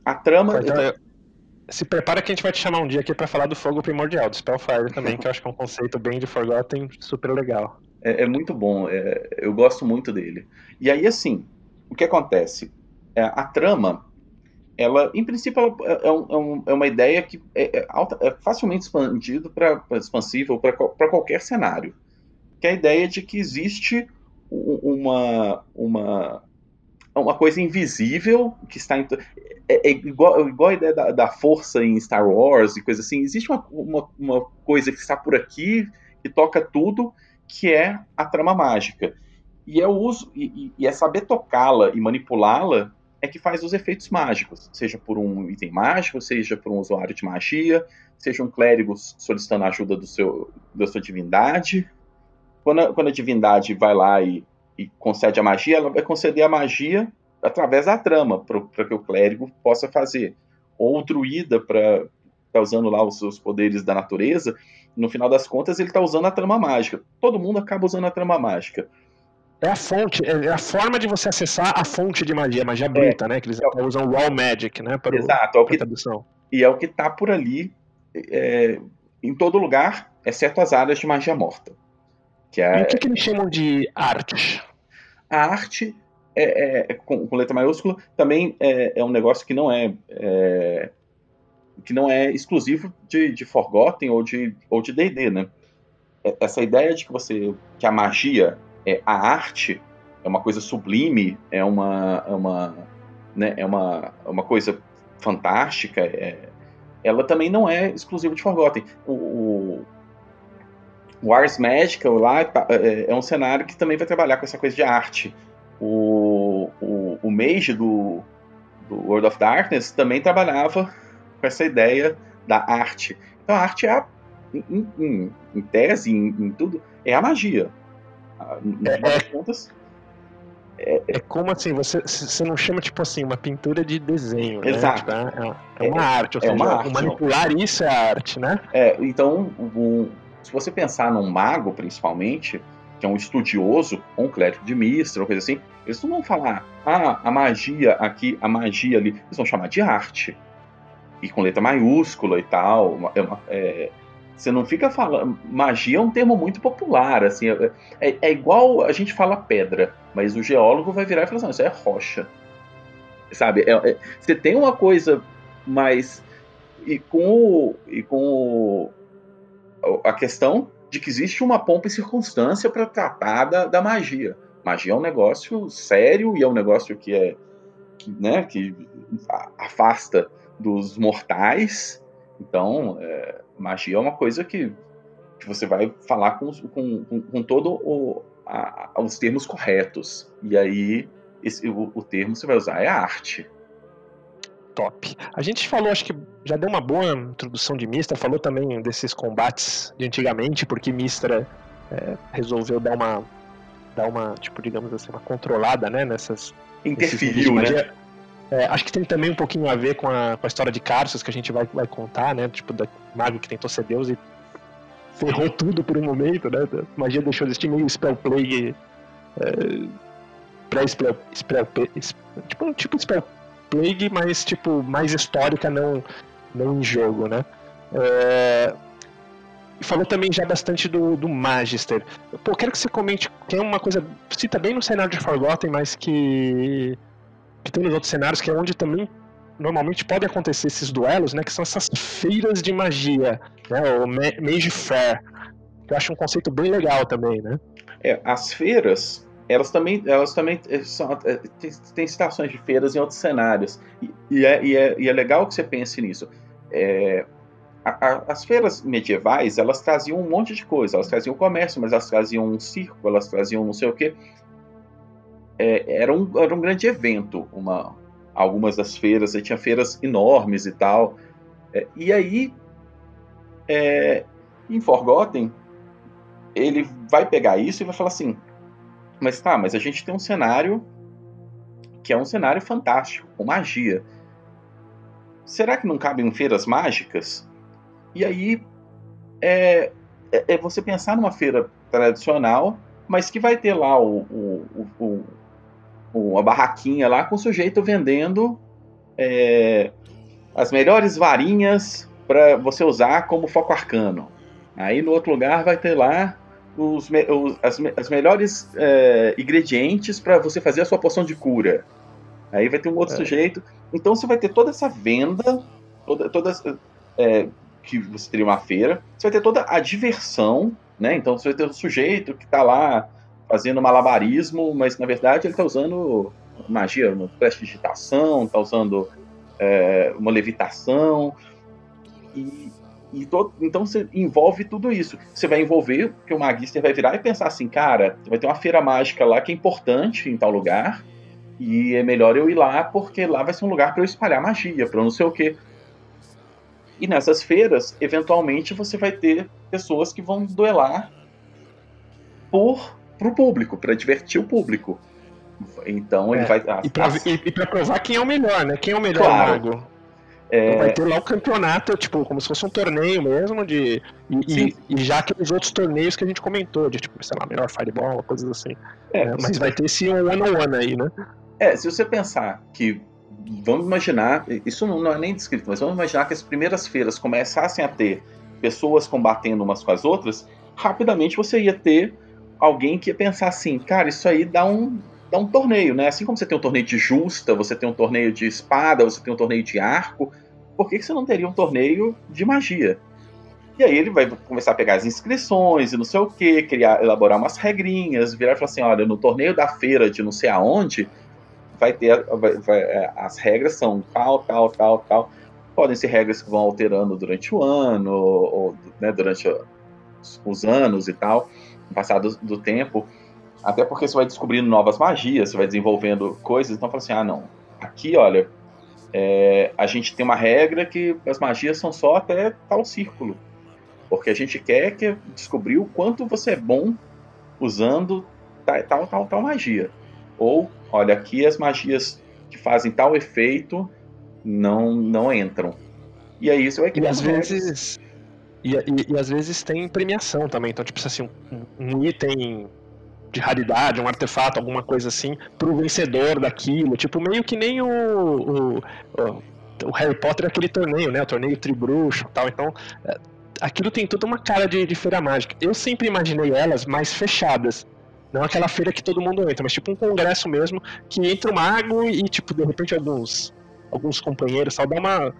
A trama... Então, eu, se prepara que a gente vai te chamar um dia aqui para falar do fogo primordial, do Spellfire também, que eu acho que é um conceito bem de Forgotten super legal. É, é muito bom, é, eu gosto muito dele. E aí, assim, o que acontece? É, a trama, ela, em princípio, ela é, é um, é, uma ideia que é, é alta, é facilmente expandido para expansível para qualquer cenário. Que é a ideia de que existe uma, uma uma coisa invisível que está em, é, é, igual, igual a ideia da, da, força em Star Wars e coisa assim. Existe uma, uma, uma, coisa que está por aqui que toca tudo, que é a trama mágica. E é o uso e, e é saber tocá-la e manipulá-la é que faz os efeitos mágicos, seja por um item mágico, seja por um usuário de magia, seja um clérigo solicitando a ajuda do seu, da sua divindade. Quando a, quando a divindade vai lá e e concede a magia, ela vai conceder a magia através da trama, para que o clérigo possa fazer. Ou o druida, para tá usando lá os seus poderes da natureza, no final das contas ele está usando a trama mágica. Todo mundo acaba usando a trama mágica. É a fonte, é a forma de você acessar a fonte de magia, magia bruta, é, né? Que eles é, usam raw magic, né? Para exato, o, é o que, tradução. E é o que está por ali é, em todo lugar, exceto as áreas de magia morta. Que é... E o que, que eles chamam de arte? A arte, é, é, é com, com, letra maiúscula, também é, é um negócio que não é, é, que não é exclusivo de, de Forgotten ou de ou de D&D, né? É, essa ideia de que você que a magia é a arte é uma coisa sublime, é uma é uma né, é uma, uma coisa fantástica, é, ela também não é exclusiva de Forgotten. O, o, o Ars Magical lá é, é, um cenário que também vai trabalhar com essa coisa de arte. O, o, o Mage do, do World of Darkness também trabalhava com essa ideia da arte. Então a arte é a, em, em, em, tese, em, em, tudo, é a magia. No é, das contas. É, é, como assim, você, você não chama tipo assim, uma pintura de desenho, né? Exato. Né? Tipo, é, é, uma arte, ou seja, uma arte, manipular não. isso é arte, né? É, então o, se você pensar num mago, principalmente, que é um estudioso, ou um clérigo de mistra, ou coisa assim, eles não vão falar, ah, a magia aqui, a magia ali. Eles vão chamar de arte. E com letra maiúscula e tal. É uma, é, você não fica falando. Magia é um termo muito popular, assim. É, é, é, igual a gente fala pedra, mas o geólogo vai virar e falar assim: isso é rocha. Sabe? É, é, você tem uma coisa mais. E com o, e com o, a questão de que existe uma pompa e circunstância para tratar da, da, magia. Magia é um negócio sério e é um negócio que é que, né, que afasta dos mortais. Então, é, magia é uma coisa que, que você vai falar com, com, com, com todo o, a, os termos corretos. E aí esse, o, o termo que você vai usar é arte top. A gente falou, acho que já deu uma boa introdução de Mistra, falou também desses combates de antigamente, porque Mistra é, resolveu dar uma, dar uma, tipo, digamos assim, uma controlada, né, nessas... Interferiu, né? É, acho que tem também um pouquinho a ver com a, com a história de Carsos, que a gente vai, vai contar, né, tipo, da mago que tentou ser Deus e ferrou tudo por um momento, né, a magia deixou de existir meio Spell Plague... É, pré-spell, tipo, tipo Spell Plague, mas tipo, mais histórica, não, não em jogo, né? É... E falou também já bastante do, do Magister. Pô, quero que você comente, que é uma coisa, cita bem no cenário de Forgotten, mas que, que tem nos outros cenários, que é onde também normalmente podem acontecer esses duelos, né? Que são essas feiras de magia, né? O Mage Fair. Que eu acho um conceito bem legal também, né? É, as feiras, elas também, elas também eh, são, eh, tem, tem citações de feiras em outros cenários. E, e, é, e, é, e é legal que você pense nisso. É, a, a, as feiras medievais, elas traziam um monte de coisa. Elas traziam comércio, mas elas traziam um circo, elas traziam não sei o quê. É, era, um, era um grande evento, uma, algumas das feiras. Aí tinha feiras enormes e tal. É, e aí, é, em Forgotten, ele vai pegar isso e vai falar assim: mas tá, mas a gente tem um cenário que é um cenário fantástico, com magia. Será que não cabem feiras mágicas? E aí é, é, é, você pensar numa feira tradicional, mas que vai ter lá o, o, o, o a barraquinha lá com o sujeito vendendo é, as melhores varinhas para você usar como foco arcano. Aí no outro lugar vai ter lá os, os as, as, melhores é, ingredientes para você fazer a sua poção de cura. Aí vai ter um outro é. sujeito. Então você vai ter toda essa venda, toda, todas é, que você teria uma feira. Você vai ter toda a diversão, né? Então você vai ter o sujeito que está lá fazendo malabarismo, mas na verdade ele está usando magia, uma prestidigitação, está usando é, uma levitação. E, e todo, então você envolve tudo isso. Você vai envolver, porque o Magister vai virar e pensar assim, cara, vai ter uma feira mágica lá que é importante em tal lugar, e é melhor eu ir lá porque lá vai ser um lugar para eu espalhar magia, para não sei o quê. E nessas feiras, eventualmente você vai ter pessoas que vão duelar por pro público, para divertir o público. Então ele é, vai. e, para pra provar quem é o melhor, né? Quem é o melhor claro. mago. É... Então vai ter lá o campeonato, tipo, como se fosse um torneio mesmo, de. E, e, já aqueles outros torneios que a gente comentou, de tipo, sei lá, melhor fireball, coisas assim. É, é, mas vai ter esse one-on-one aí, né? É, se você pensar que. Vamos imaginar, isso não, não é nem descrito, mas vamos imaginar que as primeiras feiras começassem a ter pessoas combatendo umas com as outras, rapidamente você ia ter alguém que ia pensar assim, cara, isso aí dá um, dá um torneio, né? Assim como você tem um torneio de justa, você tem um torneio de espada, você tem um torneio de arco, por que, que você não teria um torneio de magia? E aí ele vai começar a pegar as inscrições e não sei o que, criar, elaborar umas regrinhas, virar e falar assim, olha, no torneio da feira de não sei aonde, vai ter, vai, vai, é, as regras são tal, tal, tal, tal. Podem ser regras que vão alterando durante o ano, ou né, durante os anos e tal, passado do tempo. Até porque você vai descobrindo novas magias, você vai desenvolvendo coisas, então fala assim, ah não, aqui olha, é, a gente tem uma regra que as magias são só até tal círculo. Porque a gente quer que descobrir o quanto você é bom usando tal, tal, tal magia. Ou, olha, aqui as magias que fazem tal efeito não, não entram. E aí você vai criar. E às vezes. E, e, e, às vezes tem premiação também. Então, tipo assim, um, um item de raridade, um artefato, alguma coisa assim, pro vencedor daquilo. Tipo, meio que nem o, o, o Harry Potter aquele torneio, né? O torneio Tribruxo e tal. Então, é, aquilo tem toda uma cara de, de feira mágica. Eu sempre imaginei elas mais fechadas. Não aquela feira que todo mundo entra, mas tipo um congresso mesmo, que entra o mago e, tipo, de repente alguns, alguns companheiros tal, dá uma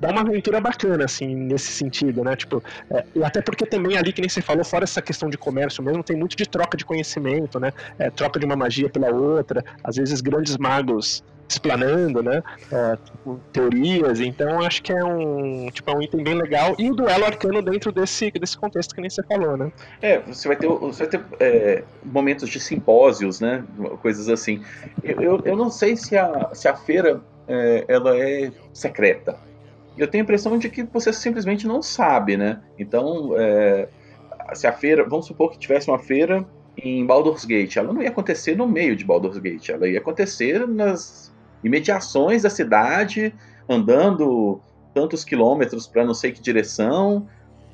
dá uma aventura bacana, assim, nesse sentido, né? Tipo, é, e até porque também ali, que nem você falou, fora essa questão de comércio mesmo, tem muito de troca de conhecimento, né? É, troca de uma magia pela outra, às vezes grandes magos explanando, né? É, tipo, teorias, então acho que é um, tipo, é um item bem legal e o duelo arcano dentro desse, desse contexto que nem você falou, né? É, você vai ter, você vai ter é, momentos de simpósios, né? Coisas assim. Eu, eu, eu, não sei se a, se a feira é, ela é secreta eu tenho a impressão de que você simplesmente não sabe, né? Então, é, se a feira, vamos supor que tivesse uma feira em Baldur's Gate, ela não ia acontecer no meio de Baldur's Gate, ela ia acontecer nas imediações da cidade, andando tantos quilômetros para não sei que direção,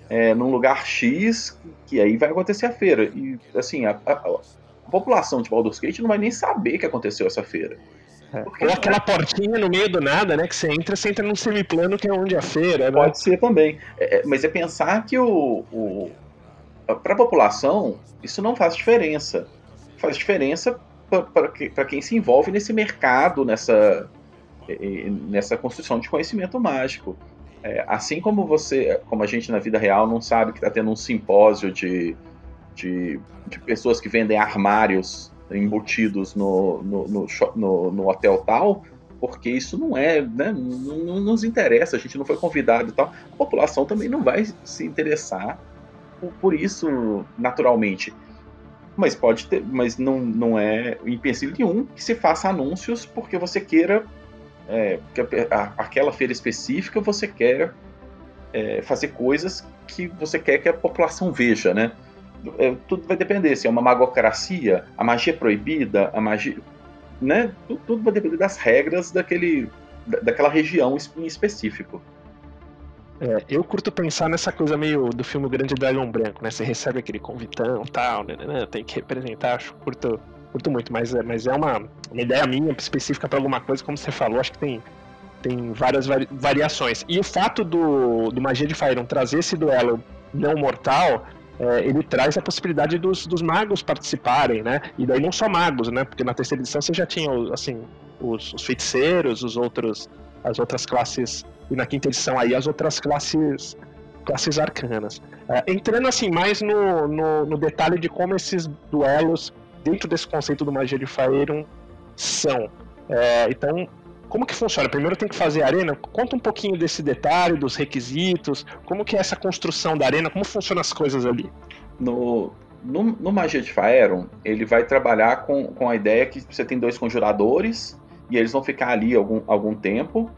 é, num lugar X, que aí vai acontecer a feira. E, assim, a, a, a população de Baldur's Gate não vai nem saber que aconteceu essa feira. É. Ou aquela portinha no meio do nada, né? Que você entra, você entra num semiplano que é onde é a feira. Né? Pode ser também. É, é mas é pensar que o, o para a população isso não faz diferença. Faz diferença para quem se envolve nesse mercado, nessa, nessa construção de conhecimento mágico. É, assim como você, como a gente na vida real não sabe que está tendo um simpósio de, de, de pessoas que vendem armários embutidos no, no, no, no, no hotel tal, porque isso não é, né, não, não, nos interessa, a gente não foi convidado e tal. A população também não vai se interessar por, por isso naturalmente. Mas pode ter, mas não, não é empecilho nenhum que se faça anúncios porque você queira é, que a, aquela feira específica você quer é, fazer coisas que você quer que a população veja, né? É, tudo vai depender se é uma magocracia, a magia é proibida, a magia. Né? Tudo, tudo vai depender das regras daquele, daquela região em específico. É, eu curto pensar nessa coisa meio do filme Grande Dragão Branco, né? Você recebe aquele convitão tal, né, né, né? tem que representar, acho curto, curto muito, mas, mas é uma, uma ideia minha específica para alguma coisa, como você falou, acho que tem tem várias vari variações. E o fato do, do Magia de Faerun trazer esse duelo não mortal, é, ele traz a possibilidade dos, dos magos participarem, né? E daí não só magos, né? Porque na terceira edição você já tinha, assim, os, os feiticeiros, os outros, as outras classes, e na quinta edição aí as outras classes classes arcanas. É, entrando assim mais no, no, no, detalhe de como esses duelos, dentro desse conceito do Magia de Faerun, são. É, então, como que funciona? Primeiro tem que fazer a arena. Conta um pouquinho desse detalhe, dos requisitos, como que é essa construção da arena, como funcionam as coisas ali. No, no, no Magia de Faerun, ele vai trabalhar com, com a ideia que você tem dois conjuradores e eles vão ficar ali algum, algum tempo.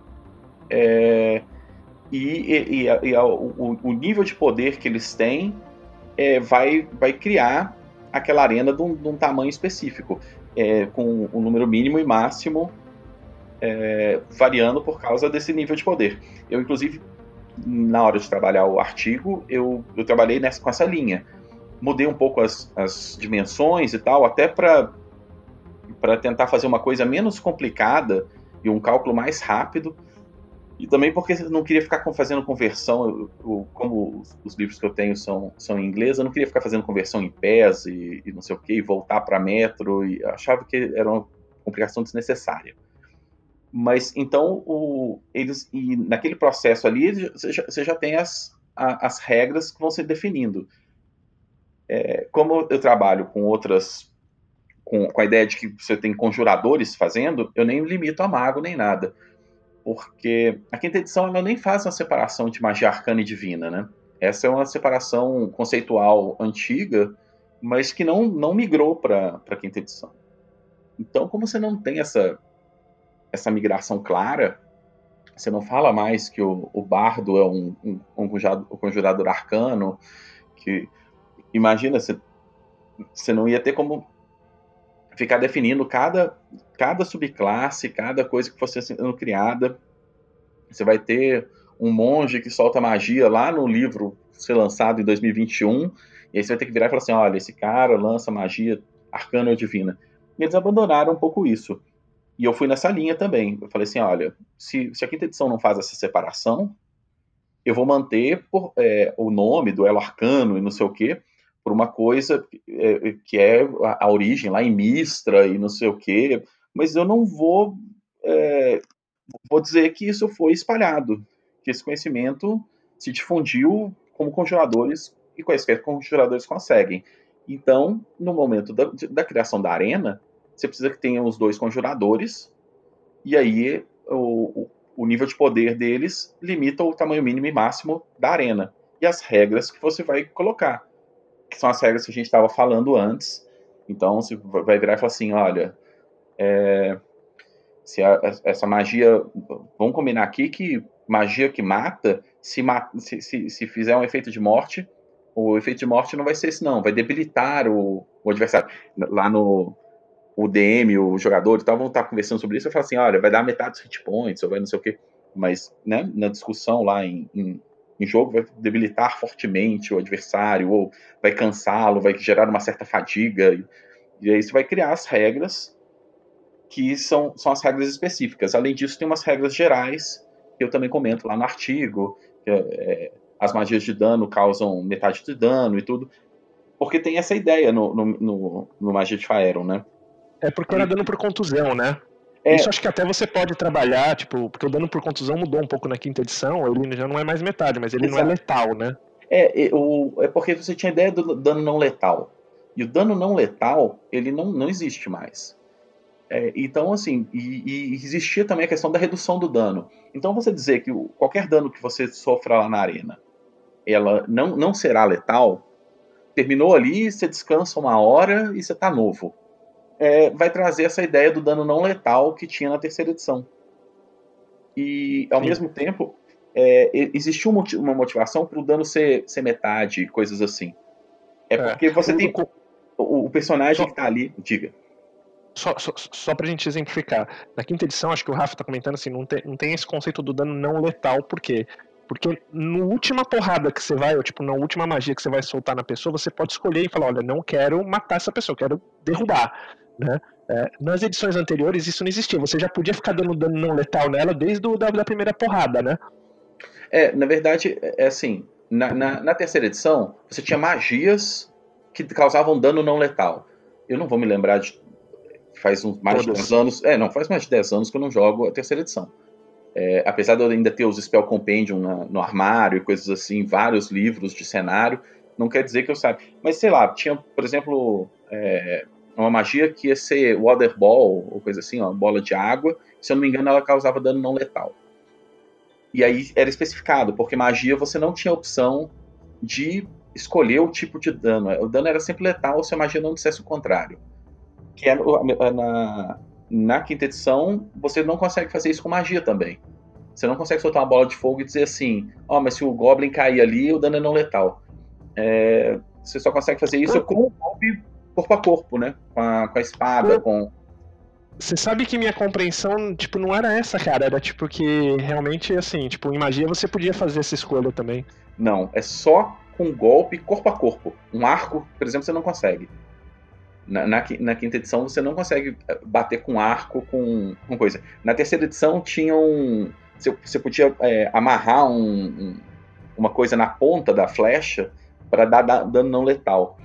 É, e, e, e, e o, o, nível de poder que eles têm é, vai, vai criar aquela arena de um, de um tamanho específico, é, com o um número mínimo e máximo é, variando por causa desse nível de poder. Eu, inclusive, na hora de trabalhar o artigo, eu, eu trabalhei nessa, com essa linha. Mudei um pouco as, as dimensões e tal, até para tentar fazer uma coisa menos complicada e um cálculo mais rápido. E também porque eu não queria ficar fazendo conversão, eu, eu, como os, os, livros que eu tenho são, são em inglês, eu não queria ficar fazendo conversão em pés e, e não sei o que, e voltar para metro, e achava que era uma complicação desnecessária. Mas então o, eles e naquele processo ali você já, já tem as, a, as regras que vão se definindo. É, como eu trabalho com outras com, com, a ideia de que você tem conjuradores fazendo, eu nem limito a mago nem nada. Porque a quinta edição ela nem faz uma separação de magia arcana e divina, né? Essa é uma separação conceitual antiga, mas que não, não migrou para a quinta edição. Então, como você não tem essa essa migração clara, você não fala mais que o, o bardo é um, um, um, conjurador arcano, que imagina, você, você não ia ter como ficar definindo cada, cada subclasse, cada coisa que fosse sendo criada. Você vai ter um monge que solta magia lá no livro ser lançado em 2021, e aí você vai ter que virar e falar assim, olha, esse cara lança magia arcana ou divina. E eles abandonaram um pouco isso. E eu fui nessa linha também. Eu falei assim: olha, se, se a quinta edição não faz essa separação, eu vou manter por, é, o nome do Elo Arcano e não sei o quê, por uma coisa é, que é a, a, origem lá em Mistra e não sei o quê, mas eu não vou, é, vou dizer que isso foi espalhado, que esse conhecimento se difundiu como conjuradores e quaisquer conjuradores conseguem. Então, no momento da, da criação da arena, você precisa que tenha os dois conjuradores, e aí o, o nível de poder deles limita o tamanho mínimo e máximo da arena. E as regras que você vai colocar, que são as regras que a gente estava falando antes. Então você vai virar e falar assim: olha, é, se a, essa magia. Vamos combinar aqui que magia que mata, se, se, se, fizer um efeito de morte, o efeito de morte não vai ser esse, não, vai debilitar o, o adversário. Lá no, o DM, o jogador e tal, vão estar conversando sobre isso e falar assim, olha, vai dar metade dos hit points, ou vai não sei o quê. Mas, né, na discussão lá em, em, em jogo, vai debilitar fortemente o adversário, ou vai cansá-lo, vai gerar uma certa fadiga. E, e aí você vai criar as regras que são, são as regras específicas. Além disso, tem umas regras gerais, que eu também comento lá no artigo, que é, é as magias de dano causam metade de dano e tudo. Porque tem essa ideia no, no, no, no Magia de Faeron, né? É porque era dano por contusão, né? É. Isso acho que até você pode trabalhar, tipo, porque o dano por contusão mudou um pouco na quinta edição, ele já não é mais metade, mas ele Exato. não é letal, né? É, o, é porque você tinha ideia do dano não letal. E o dano não letal, ele não, não existe mais. É, então, assim, e, e, existia também a questão da redução do dano. Então, você dizer que qualquer dano que você sofra lá na arena, ela não, não será letal, terminou ali, você descansa uma hora e você tá novo é, vai trazer essa ideia do dano não letal que tinha na terceira edição. E, ao Sim. mesmo tempo, é, existiu uma motivação para o dano ser, ser metade, coisas assim. É, é. porque você tem o, o personagem só, que está ali. Diga. Só, só, só pra gente exemplificar. Na quinta edição, acho que o Rafa tá comentando assim, não tem, não tem esse conceito do dano não letal, por quê? Porque no última porrada que você vai, ou tipo, na última magia que você vai soltar na pessoa, você pode escolher e falar, olha, não quero matar essa pessoa, quero derrubar né? É, nas edições anteriores isso não existia. Você já podia ficar dando dano não letal nela desde o, da, da primeira porrada, né? É, na verdade, é assim. Na, na, na, terceira edição, você tinha magias que causavam dano não letal. Eu não vou me lembrar de. Faz uns, mais Todos. de 10 anos. É, não, faz mais de 10 anos que eu não jogo a terceira edição. É, apesar de eu ainda ter os Spell Compendium na, no armário e coisas assim, vários livros de cenário, não quer dizer que eu saiba. Mas sei lá, tinha, por exemplo, é, uma magia que ia ser Water Ball, ou coisa assim, uma bola de água. Se eu não me engano, ela causava dano não letal. E aí era especificado, porque magia você não tinha opção de escolher o tipo de dano. O dano era sempre letal se a magia não dissesse o contrário. Que é na, na quinta edição, você não consegue fazer isso com magia também. Você não consegue soltar uma bola de fogo e dizer assim: ó, oh, mas se o Goblin cair ali, o dano é não letal. É, você só consegue fazer isso com o golpe corpo a corpo, né? Com a, com a espada, com. Você sabe que minha compreensão, tipo, não era essa, cara. Era tipo que realmente, assim, tipo, em magia você podia fazer essa escolha também. Não, é só com golpe corpo a corpo. Um arco, por exemplo, você não consegue. Na, na, na quinta edição você não consegue eh, bater com arco com, com coisa. Na terceira edição tinha um. Você, você podia é, amarrar um, um, uma coisa na ponta da flecha para dar, dar dano não letal.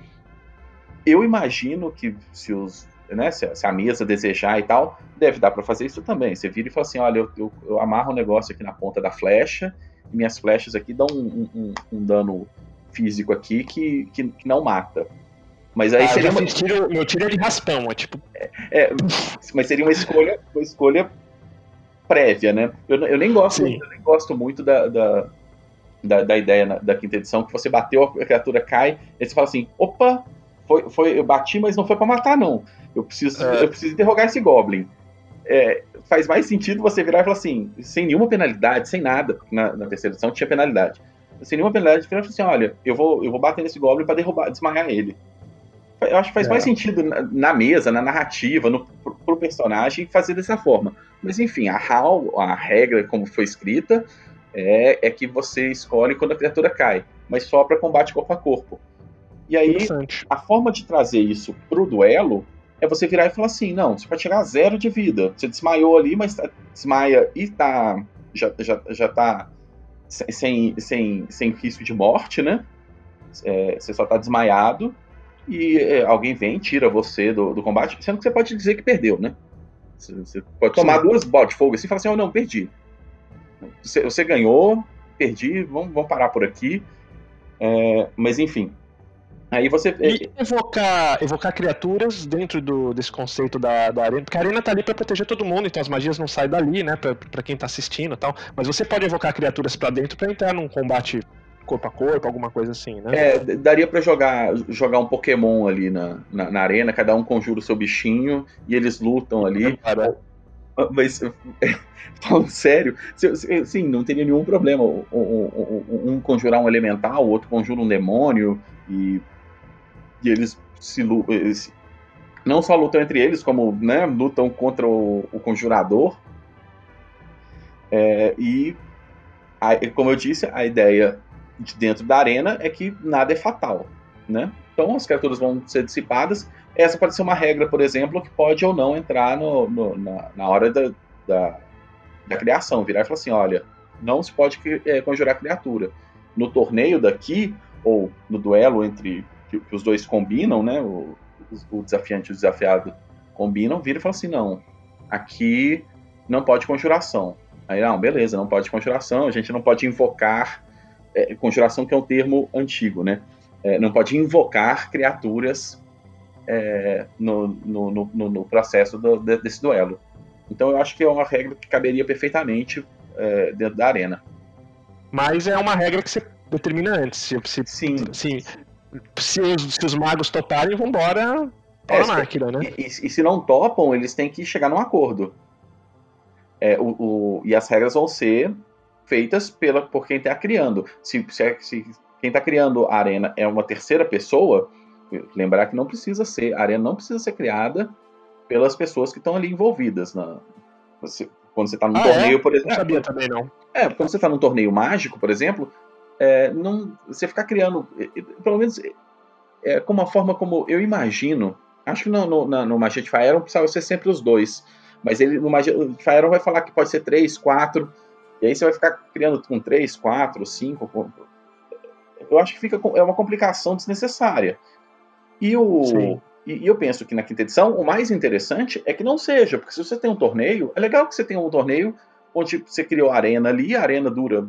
Eu imagino que se os né, se, a mesa desejar e tal, deve dar para fazer isso também. Você vira e fala assim: olha, eu, eu, eu amarro um negócio aqui na ponta da flecha, e minhas flechas aqui dão um, um, um dano físico aqui que, que, que, não mata. Mas aí ah, seria. Uma... Tiro, meu tiro é de raspão, é tipo. É, é, mas seria uma escolha, uma escolha prévia, né? Eu, eu, nem, gosto, eu nem gosto muito da, da, da, da ideia na, da quinta edição, que você bateu, a criatura cai, e você fala assim: opa, foi, foi, eu bati, mas não foi para matar, não. Eu preciso, é. eu preciso interrogar esse Goblin. É, faz mais sentido você virar e falar assim, sem nenhuma penalidade, sem nada, na, na terceira edição tinha penalidade. Sem nenhuma penalidade, virar e falar assim: olha, eu vou, eu vou bater nesse Goblin para derrubar, desmaiar ele. Eu acho que faz é. mais sentido na, na, mesa, na narrativa, no, pro, pro personagem fazer dessa forma. Mas enfim, a HAL, a regra como foi escrita, é, é que você escolhe quando a criatura cai, mas só para combate corpo a corpo. E aí, a forma de trazer isso pro duelo é você virar e falar assim: não, você chegar a zero de vida. Você desmaiou ali, mas tá, desmaia e tá. Já, já, já tá sem, sem, sem risco de morte, né? É, você só tá desmaiado e é, alguém vem tira você do, do, combate, sendo que você pode dizer que perdeu, né? Você, você pode tomar Sim. duas bolas de fogo assim e falar assim: oh, não, perdi. Você, você ganhou, perdi, vamos, vamos parar por aqui. É, mas enfim, Aí você. E evocar, evocar criaturas dentro do, desse conceito da, da arena. Porque a arena tá ali pra proteger todo mundo, então as magias não saem dali, né? Pra, pra quem tá assistindo e tal. Mas você pode evocar criaturas para dentro para entrar num combate corpo a corpo, alguma coisa assim, né? É, daria para jogar jogar um Pokémon ali na, na, na, arena, cada um conjura o seu bichinho e eles lutam ali. É, mas, falando sério, sim, não teria nenhum problema. Um, um, um, conjurar um elemental, o outro conjura um demônio, e e eles se eles não só lutam entre eles, como né, lutam contra o, o conjurador. É, e, a, como eu disse, a ideia de dentro da arena é que nada é fatal. Né? Então as criaturas vão ser dissipadas. Essa pode ser uma regra, por exemplo, que pode ou não entrar no, no, na, na, hora da, da, da, criação. Virar e falar assim: olha, não se pode é, conjurar criatura. No torneio daqui, ou no duelo entre que, que os dois combinam, né? O, o desafiante e o desafiado combinam, vira e fala assim: não, aqui não pode conjuração. Aí, não, beleza, não pode conjuração, a gente não pode invocar. É, conjuração que é um termo antigo, né? É, não pode invocar criaturas é, no, no, no, no, processo do, desse duelo. Então eu acho que é uma regra que caberia perfeitamente é, dentro da arena. Mas é uma regra que você determina antes. Se, se, sim. Sim se os, se os magos toparem, vambora para é, a máquina, né? E, e, e, se não topam, eles têm que chegar num acordo. É, o, o, e as regras vão ser feitas pela, por quem está criando. Se, se, é, se quem está criando a arena é uma terceira pessoa, lembrar que não precisa ser, a arena não precisa ser criada pelas pessoas que estão ali envolvidas. Na, você, quando você está num ah, torneio, é? por exemplo. Não sabia também, não. É, quando você está num torneio mágico, por exemplo, é, não, você ficar criando, pelo menos é, como a forma como eu imagino Acho que no, no, no Magia de Faeron precisava ser sempre os dois. Mas ele no de Faeron vai falar que pode ser três, quatro. E aí você vai ficar criando com três, quatro, cinco. Eu acho que fica é uma complicação desnecessária. E o. E, e, eu penso que na quinta edição o mais interessante é que não seja, porque se você tem um torneio, é legal que você tenha um torneio onde você criou a arena ali, a arena dura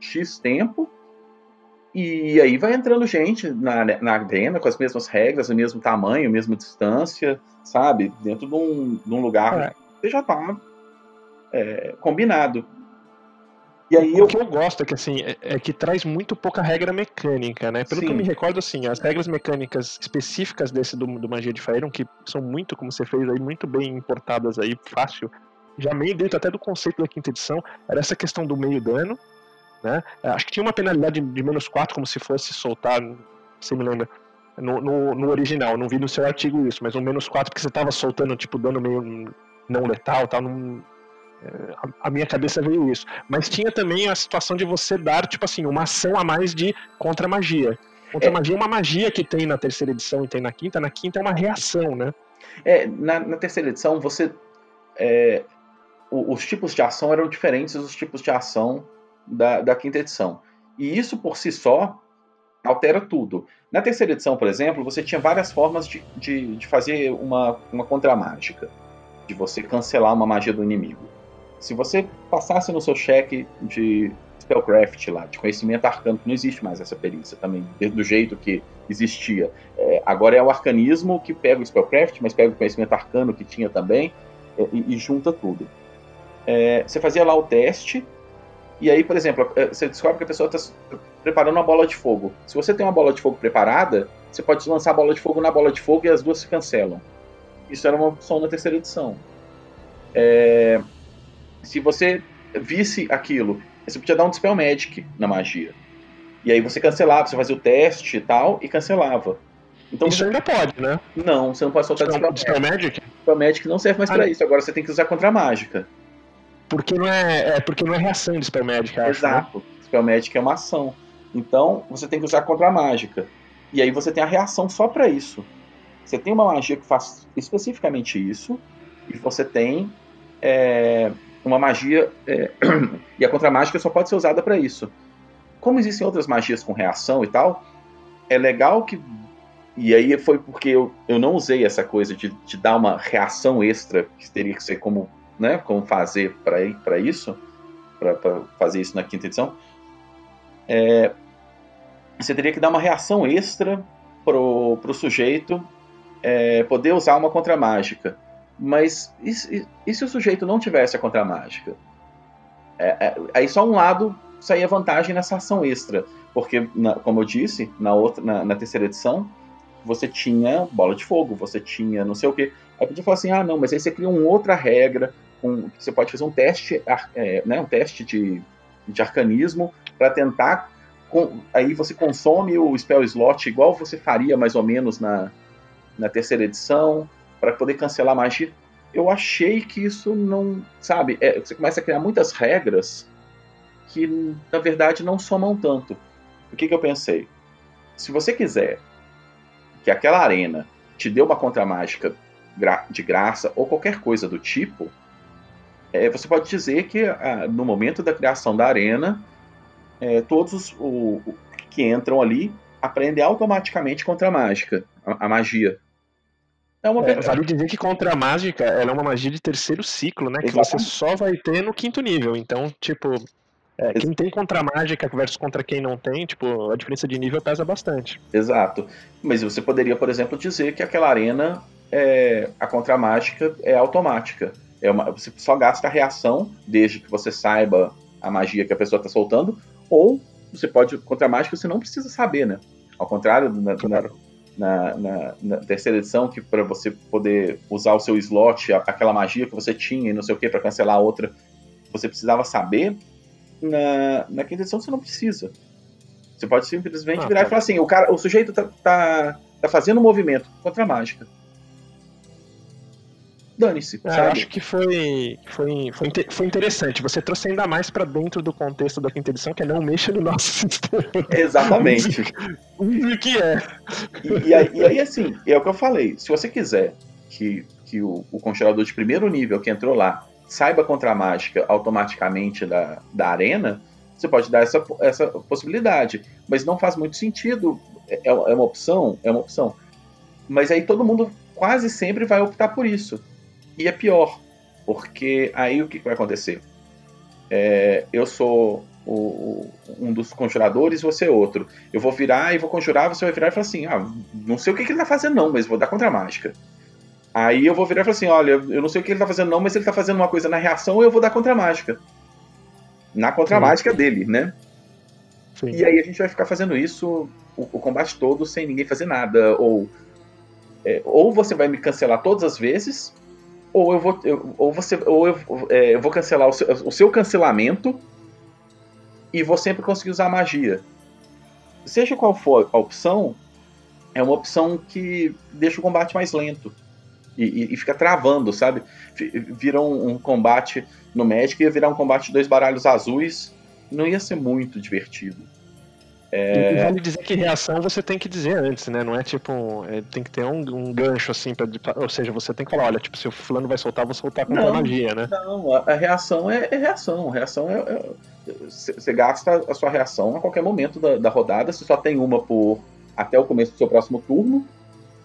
X tempo, e aí vai entrando gente na, na arena com as mesmas regras, o mesmo tamanho, a mesma distância, sabe? Dentro de um, de um lugar é. que já tá é, combinado. E aí o eu... que eu gosto é que assim é, é, que traz muito pouca regra mecânica, né? Pelo Sim. que eu me recordo, assim, as regras mecânicas específicas desse do, do Magia de Faeron, que são muito, como você fez aí, muito bem importadas aí, fácil, já meio dentro até do conceito da quinta edição, era essa questão do meio dano, né? Acho que tinha uma penalidade de menos 4, como se fosse soltar, se me lembra, no, no, no, original, não vi no seu artigo isso, mas um menos 4 porque você tava soltando, tipo, dano meio não letal, tal, não, é, a minha cabeça veio isso. Mas tinha também a situação de você dar, tipo assim, uma ação a mais de contra-magia. Contra-magia é uma magia que tem na terceira edição e tem na quinta. Na quinta é uma reação, né? É, na, na terceira edição você. É, os tipos de ação eram diferentes dos tipos de ação da, da quinta edição. E isso por si só altera tudo. Na terceira edição, por exemplo, você tinha várias formas de, de, de fazer uma, uma contra-mágica. De você cancelar uma magia do inimigo. Se você passasse no seu cheque de Spellcraft lá, de conhecimento arcano, que não existe mais essa perícia também, do jeito que existia. É, agora é o arcanismo que pega o Spellcraft, mas pega o conhecimento arcano que tinha também é, e, e, junta tudo. É, você fazia lá o teste, e aí, por exemplo, é, você descobre que a pessoa está preparando uma bola de fogo. Se você tem uma bola de fogo preparada, você pode lançar a bola de fogo na bola de fogo e as duas se cancelam. Isso era uma opção na terceira edição. É, se você visse aquilo, você podia dar um Dispel Magic na magia. E aí você cancelava, você fazia o teste e tal, e cancelava. Então, isso você... ainda pode, né? Não, você não pode soltar Dispel, Dispel Magic. Dispel Magic não serve mais ah, pra isso, agora você tem que usar contra a mágica. Porque não é, é porque não é reação de Dispel Magic, acho, né? Exato. Né? Dispel Magic é uma ação. Então, você tem que usar contra a mágica. E aí você tem a reação só para isso. Você tem uma magia que faz especificamente isso, e você tem é, uma magia. É, e a contra-mágica só pode ser usada para isso. Como existem outras magias com reação e tal, é legal que. E aí foi porque eu, eu não usei essa coisa de, de dar uma reação extra, que teria que ser como, né, como fazer para isso, para fazer isso na quinta edição. É, você teria que dar uma reação extra pro, pro sujeito é, poder usar uma contra-mágica. Mas e, e, e, se o sujeito não tivesse a contra-mágica? É, é, aí só um lado saía vantagem nessa ação extra. Porque, na, como eu disse, na, outra, na, na, terceira edição, você tinha bola de fogo, você tinha não sei o quê. Aí podia falar assim, ah, não, mas aí você cria uma outra regra, um, você pode fazer um teste, é, né, um teste de, de arcanismo para tentar. Com, aí você consome o spell slot igual você faria mais ou menos na, na terceira edição para poder cancelar magia. Eu achei que isso não, sabe, é, você começa a criar muitas regras que na verdade não somam tanto. O que, que eu pensei? Se você quiser que aquela arena te dê uma contramágica gra de graça ou qualquer coisa do tipo, é, você pode dizer que ah, no momento da criação da arena, é, todos os o, o, que entram ali aprendem automaticamente contra a mágica, a, a magia. É uma é, vale dizer que contra a mágica, ela é uma magia de terceiro ciclo, né? Que você só vai ter no quinto nível. Então, tipo, é, quem tem contra a mágica versus contra quem não tem, tipo, a diferença de nível pesa bastante. Exato. Mas você poderia, por exemplo, dizer que aquela arena, é, a contra a mágica é automática. É uma, você só gasta a reação, desde que você saiba a magia que a pessoa está soltando, ou você pode, contra a mágica, você não precisa saber, né? Ao contrário, na, na, na, na terceira edição, que para você poder usar o seu slot, aquela magia que você tinha e não sei o que para cancelar a outra, você precisava saber. Na, na quinta edição você não precisa. Você pode simplesmente ah, virar tá. e falar assim: o, cara, o sujeito tá, tá, tá fazendo um movimento contra a mágica. Dane-se. É, eu acho que foi, foi, foi, foi interessante. Você trouxe ainda mais para dentro do contexto da quinta edição, que é não mexa no nosso sistema. Exatamente. o que é. E, e, aí, e, aí, assim, é o que eu falei. Se você quiser que, que o, o congelador de primeiro nível que entrou lá saiba contra a mágica automaticamente da, da arena, você pode dar essa, essa possibilidade. Mas não faz muito sentido. É, é uma opção, é uma opção. Mas aí todo mundo quase sempre vai optar por isso. E é pior, porque aí o que vai acontecer? É, eu sou o, um dos conjuradores, você é outro. Eu vou virar e vou conjurar, você vai virar e falar assim: ah, não sei o que, que ele tá fazendo, não, mas vou dar contra a mágica. Aí eu vou virar e falar assim: olha, eu não sei o que ele tá fazendo, não, mas ele tá fazendo uma coisa na reação, eu vou dar contra a mágica. Na contra mágica dele, né? Sim. E aí a gente vai ficar fazendo isso o, o combate todo sem ninguém fazer nada, ou é, ou você vai me cancelar todas as vezes, ou eu vou, eu, ou você, ou eu, é, eu vou cancelar o seu, o seu, cancelamento e vou sempre conseguir usar magia. Seja qual for a opção, é uma opção que deixa o combate mais lento e, e, e fica travando, sabe? Vira um, um, combate no Magic, ia virar um combate de dois baralhos azuis, não ia ser muito divertido. É... E vale dizer que reação você tem que dizer antes, né? Não é tipo. É, tem que ter um, um gancho assim, pra, ou seja, você tem que falar: olha, tipo, se o fulano vai soltar, vou soltar com não, magia, né? Não, a, a reação é, é, reação. A reação é. Você é, gasta a sua reação a qualquer momento da, da rodada, você só tem uma por até o começo do seu próximo turno.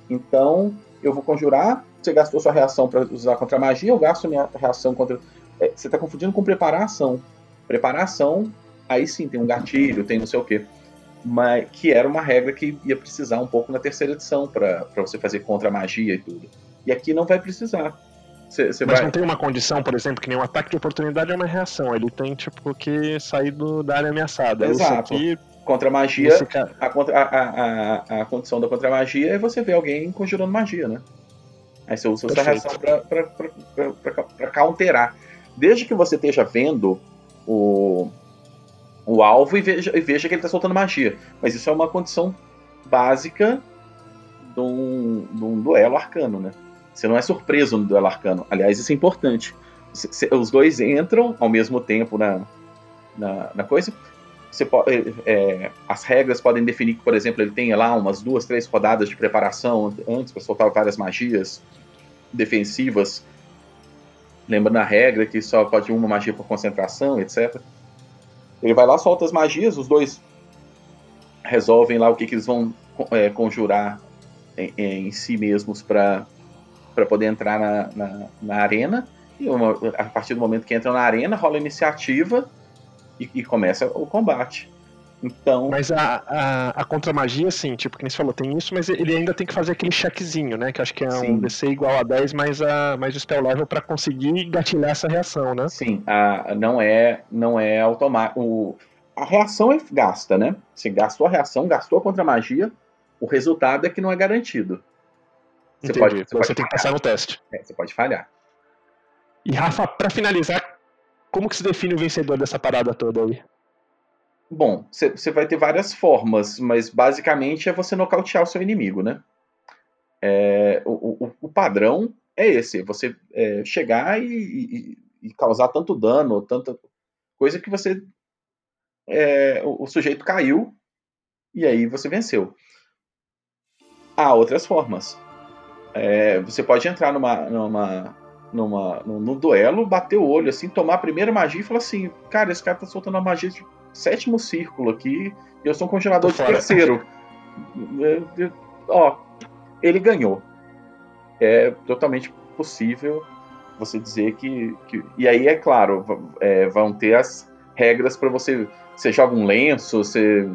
Então, eu vou conjurar, você gastou sua reação para usar contra a magia, eu gasto minha reação contra. É, você está confundindo com preparação. Preparação, aí sim, tem um gatilho, tem não sei o quê mas que era uma regra que ia precisar um pouco na terceira edição para você fazer contra magia e tudo. E aqui não vai precisar. Cê, cê Mas vai... não tem uma condição, por exemplo, que nem um ataque de oportunidade é uma reação. Ele tem, tipo, que sair do, da área ameaçada. Exato. Aqui, contra a magia, a, contra, a, a, a, condição da contra magia é você ver alguém conjurando magia, né? Aí você usa essa reação para counterar. Desde que você esteja vendo o, o alvo e veja, e veja que ele está soltando magia. Mas isso é uma condição básica de um, de um, duelo arcano, né? Você não é surpreso no duelo arcano. Aliás, isso é importante. os dois entram ao mesmo tempo na, na, na coisa. Pode, é, é, as regras podem definir que, por exemplo, ele tenha lá umas duas, três rodadas de preparação antes para soltar várias magias defensivas. Lembrando a regra que só pode uma magia por concentração, etc. Ele vai lá, solta as magias, os dois resolvem lá o que, que eles vão é, conjurar em, em, si mesmos para poder entrar na, na, na arena. E uma, a partir do momento que entram na arena, rola a iniciativa e, e começa o combate. Então. Mas a, a, a contra-magia, sim, tipo, que nem você falou, tem isso, mas ele ainda tem que fazer aquele checkzinho, né? Que acho que é sim. um DC igual a 10 mais, a, mais o spell level para conseguir gatilhar essa reação, né? Sim, a, não é não é automático. A reação é gasta, né? Você gastou a reação, gastou a contra-magia, o resultado é que não é garantido. Você, Entendi. pode, você, você pode tem que passar no teste. É, você pode falhar. E Rafa, para finalizar, como que se define o vencedor dessa parada toda aí? Bom, você vai ter várias formas, mas basicamente é você nocautear o seu inimigo, né? É, o, o, o, padrão é esse: você é, chegar e, e, e, causar tanto dano, tanta coisa que você. É, o, o, sujeito caiu e aí você venceu. Há outras formas. É, você pode entrar numa, numa, numa, num, num, duelo, bater o olho, assim, tomar a primeira magia e falar assim: cara, esse cara tá soltando uma magia de sétimo círculo aqui e eu sou um congelador de terceiro. É, é, ó, ele ganhou. É totalmente possível você dizer que. que e aí, é claro, é, vão ter as regras para você. Você joga um lenço, você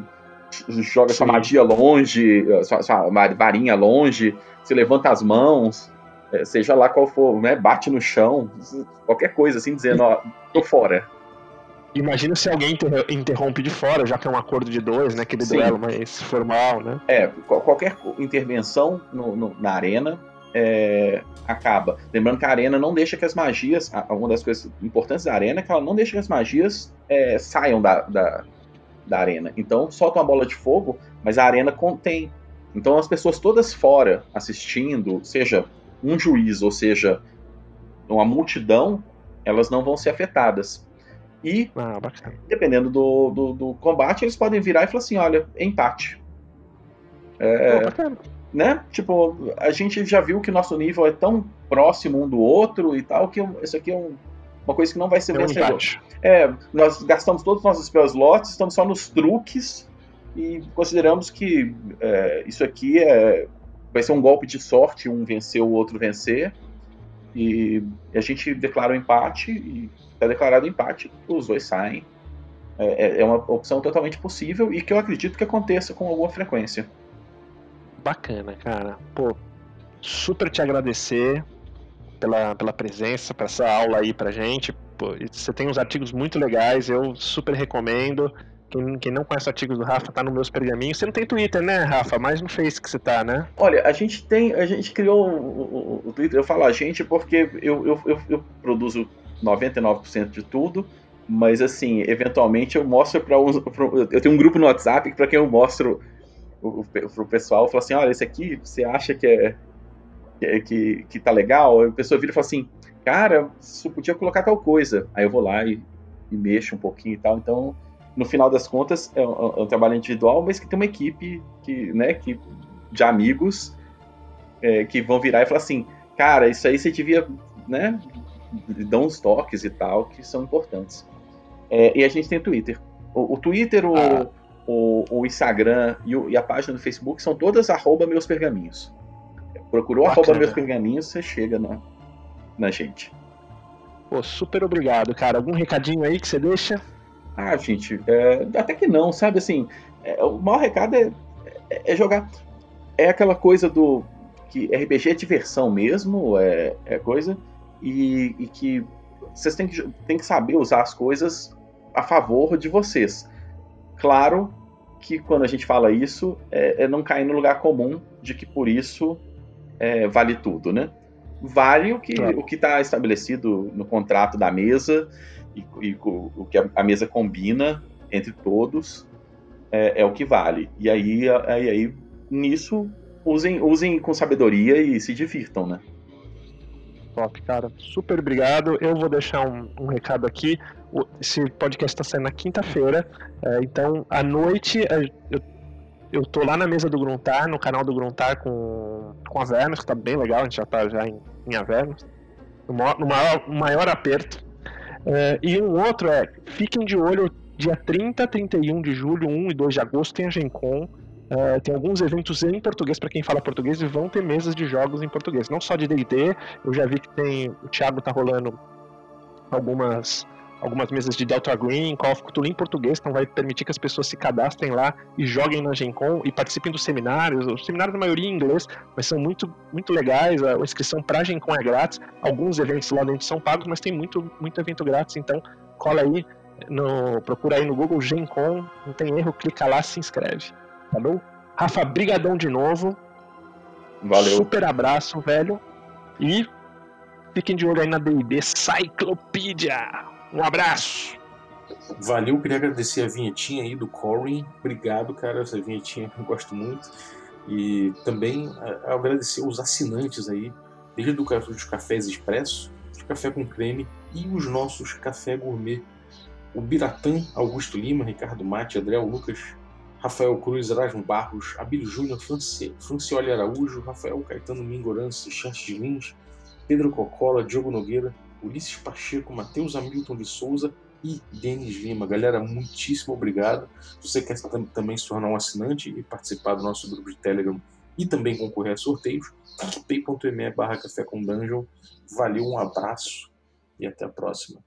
joga Sim. sua magia longe, sua, sua varinha longe, você levanta as mãos, é, seja lá qual for, né, bate no chão, qualquer coisa assim, dizendo, ó, tô fora. Imagina se alguém interrompe de fora, já que é um acordo de dois, né? Aquele Sim. duelo mais formal, né? É, qualquer intervenção no, no, na arena é, acaba. Lembrando que a arena não deixa que as magias. Uma das coisas importantes da arena é que ela não deixa que as magias é, saiam da, da, da, arena. Então solta uma bola de fogo, mas a arena contém. Então as pessoas todas fora assistindo, seja um juiz ou seja uma multidão, elas não vão ser afetadas. E, ah, dependendo do, do, do, combate, eles podem virar e falar assim: olha, empate. É, oh, né? Tipo, a gente já viu que nosso nível é tão próximo um do outro e tal, que isso aqui é um, uma coisa que não vai ser é vencedor. Um é, nós gastamos todos os nossos spell slots, estamos só nos truques e consideramos que é, isso aqui é, vai ser um golpe de sorte, um vencer, o outro vencer. E, a gente declara o um empate e está declarado empate, os dois saem. É, é, é uma opção totalmente possível e que eu acredito que aconteça com alguma frequência. Bacana, cara. Pô, super te agradecer pela, pela presença, para essa aula aí pra gente. Pô, você tem uns artigos muito legais, eu super recomendo. Quem, quem não conhece artigos do Rafa tá nos meus pergaminhos. Você não tem Twitter, né, Rafa? Mais no Face que você tá, né? Olha, a gente tem. A gente criou o, o, o Twitter, eu falo a gente porque eu, eu, eu, eu produzo 99% de tudo. Mas assim, eventualmente eu mostro para uns. eu tenho um grupo no WhatsApp para quem eu mostro o, pro pessoal, eu falo assim, olha, esse aqui você acha que é que, que, que tá legal? A pessoa vira e fala assim, cara, você podia colocar tal coisa. Aí eu vou lá e, e mexo um pouquinho e tal. Então, no final das contas, é um, é um, trabalho individual, mas que tem uma equipe que, né, que, de amigos é, que vão virar e falar assim, cara, isso aí você devia, né, dar uns toques e tal, que são importantes. É, e a gente tem Twitter. O, o Twitter, o, ah. o, o, Instagram e, o, e, a página do Facebook são todas arroba meus pergaminhos. Procurou Bacana. arroba meus pergaminhos, você chega na, na gente. Pô, super obrigado, cara. Algum recadinho aí que você deixa? Ah, gente, é, até que não, sabe? Assim, é, o maior recado é, é, é, jogar. É aquela coisa do. que RPG é diversão mesmo, é, é coisa. E, e que vocês têm que, têm que saber usar as coisas a favor de vocês. Claro que quando a gente fala isso, é, é não cair no lugar comum de que por isso é, vale tudo, né? Vale o que claro. o que está estabelecido no contrato da mesa e, e o, o, que a, a, mesa combina entre todos é, é, o que vale. E aí, aí, aí nisso usem, usem com sabedoria e se divirtam, né? Top, cara. Super obrigado. Eu vou deixar um, um recado aqui. Esse podcast está saindo na quinta-feira. É, então, à noite, é, eu eu tô lá na mesa do Gruntar, no canal do Gruntar com, com Avernus, que tá bem legal, a gente já tá já em, em Avernus, no maior, no maior, maior aperto. É, e um outro é, fiquem de olho, dia 30, 31 de julho, 1 e 2 de agosto tem a Gencom, é, tem alguns eventos em português para quem fala português e vão ter mesas de jogos em português, não só de D&D, eu já vi que tem, o Thiago tá rolando algumas algumas mesas de Delta Green, Call of Cthulhu em português, então vai permitir que as pessoas se cadastrem lá e joguem na Gen Con e participem dos seminários. Os seminários, na maioria, em inglês, mas são muito, muito legais. A inscrição para a Gen Con é grátis. Alguns eventos lá dentro são pagos, mas tem muito, muito evento grátis, então cola aí, no, procura aí no Google Gen Con, não tem erro, clica lá, se inscreve. Tá bom? Rafa, brigadão de novo. Valeu. Super abraço, velho. E fiquem de olho aí na D&D Cyclopedia. Um abraço. Valeu, queria agradecer a vinhetinha aí do Corin. Obrigado, cara. Essa vinhetinha eu gosto muito. E também agradecer os assinantes aí, desde o dos cafés expresso, de café com creme e os nossos café gourmet. O Biratã, Augusto Lima, Ricardo Mate, Adriel Lucas, Rafael Cruz, Erasmo Barros, Abílio Júnior, Francioli Araújo, Rafael Caetano Mingorance, Chances Lins, Pedro Cocola, Diogo Nogueira, Ulisses Pacheco, Matheus Hamilton de Souza e Denis Lima. Galera, muitíssimo obrigado. Se você quer também se tornar um assinante e participar do nosso grupo de Telegram e também concorrer a sorteios, picpay.me barra café com dungeon. Valeu, um abraço e até a próxima.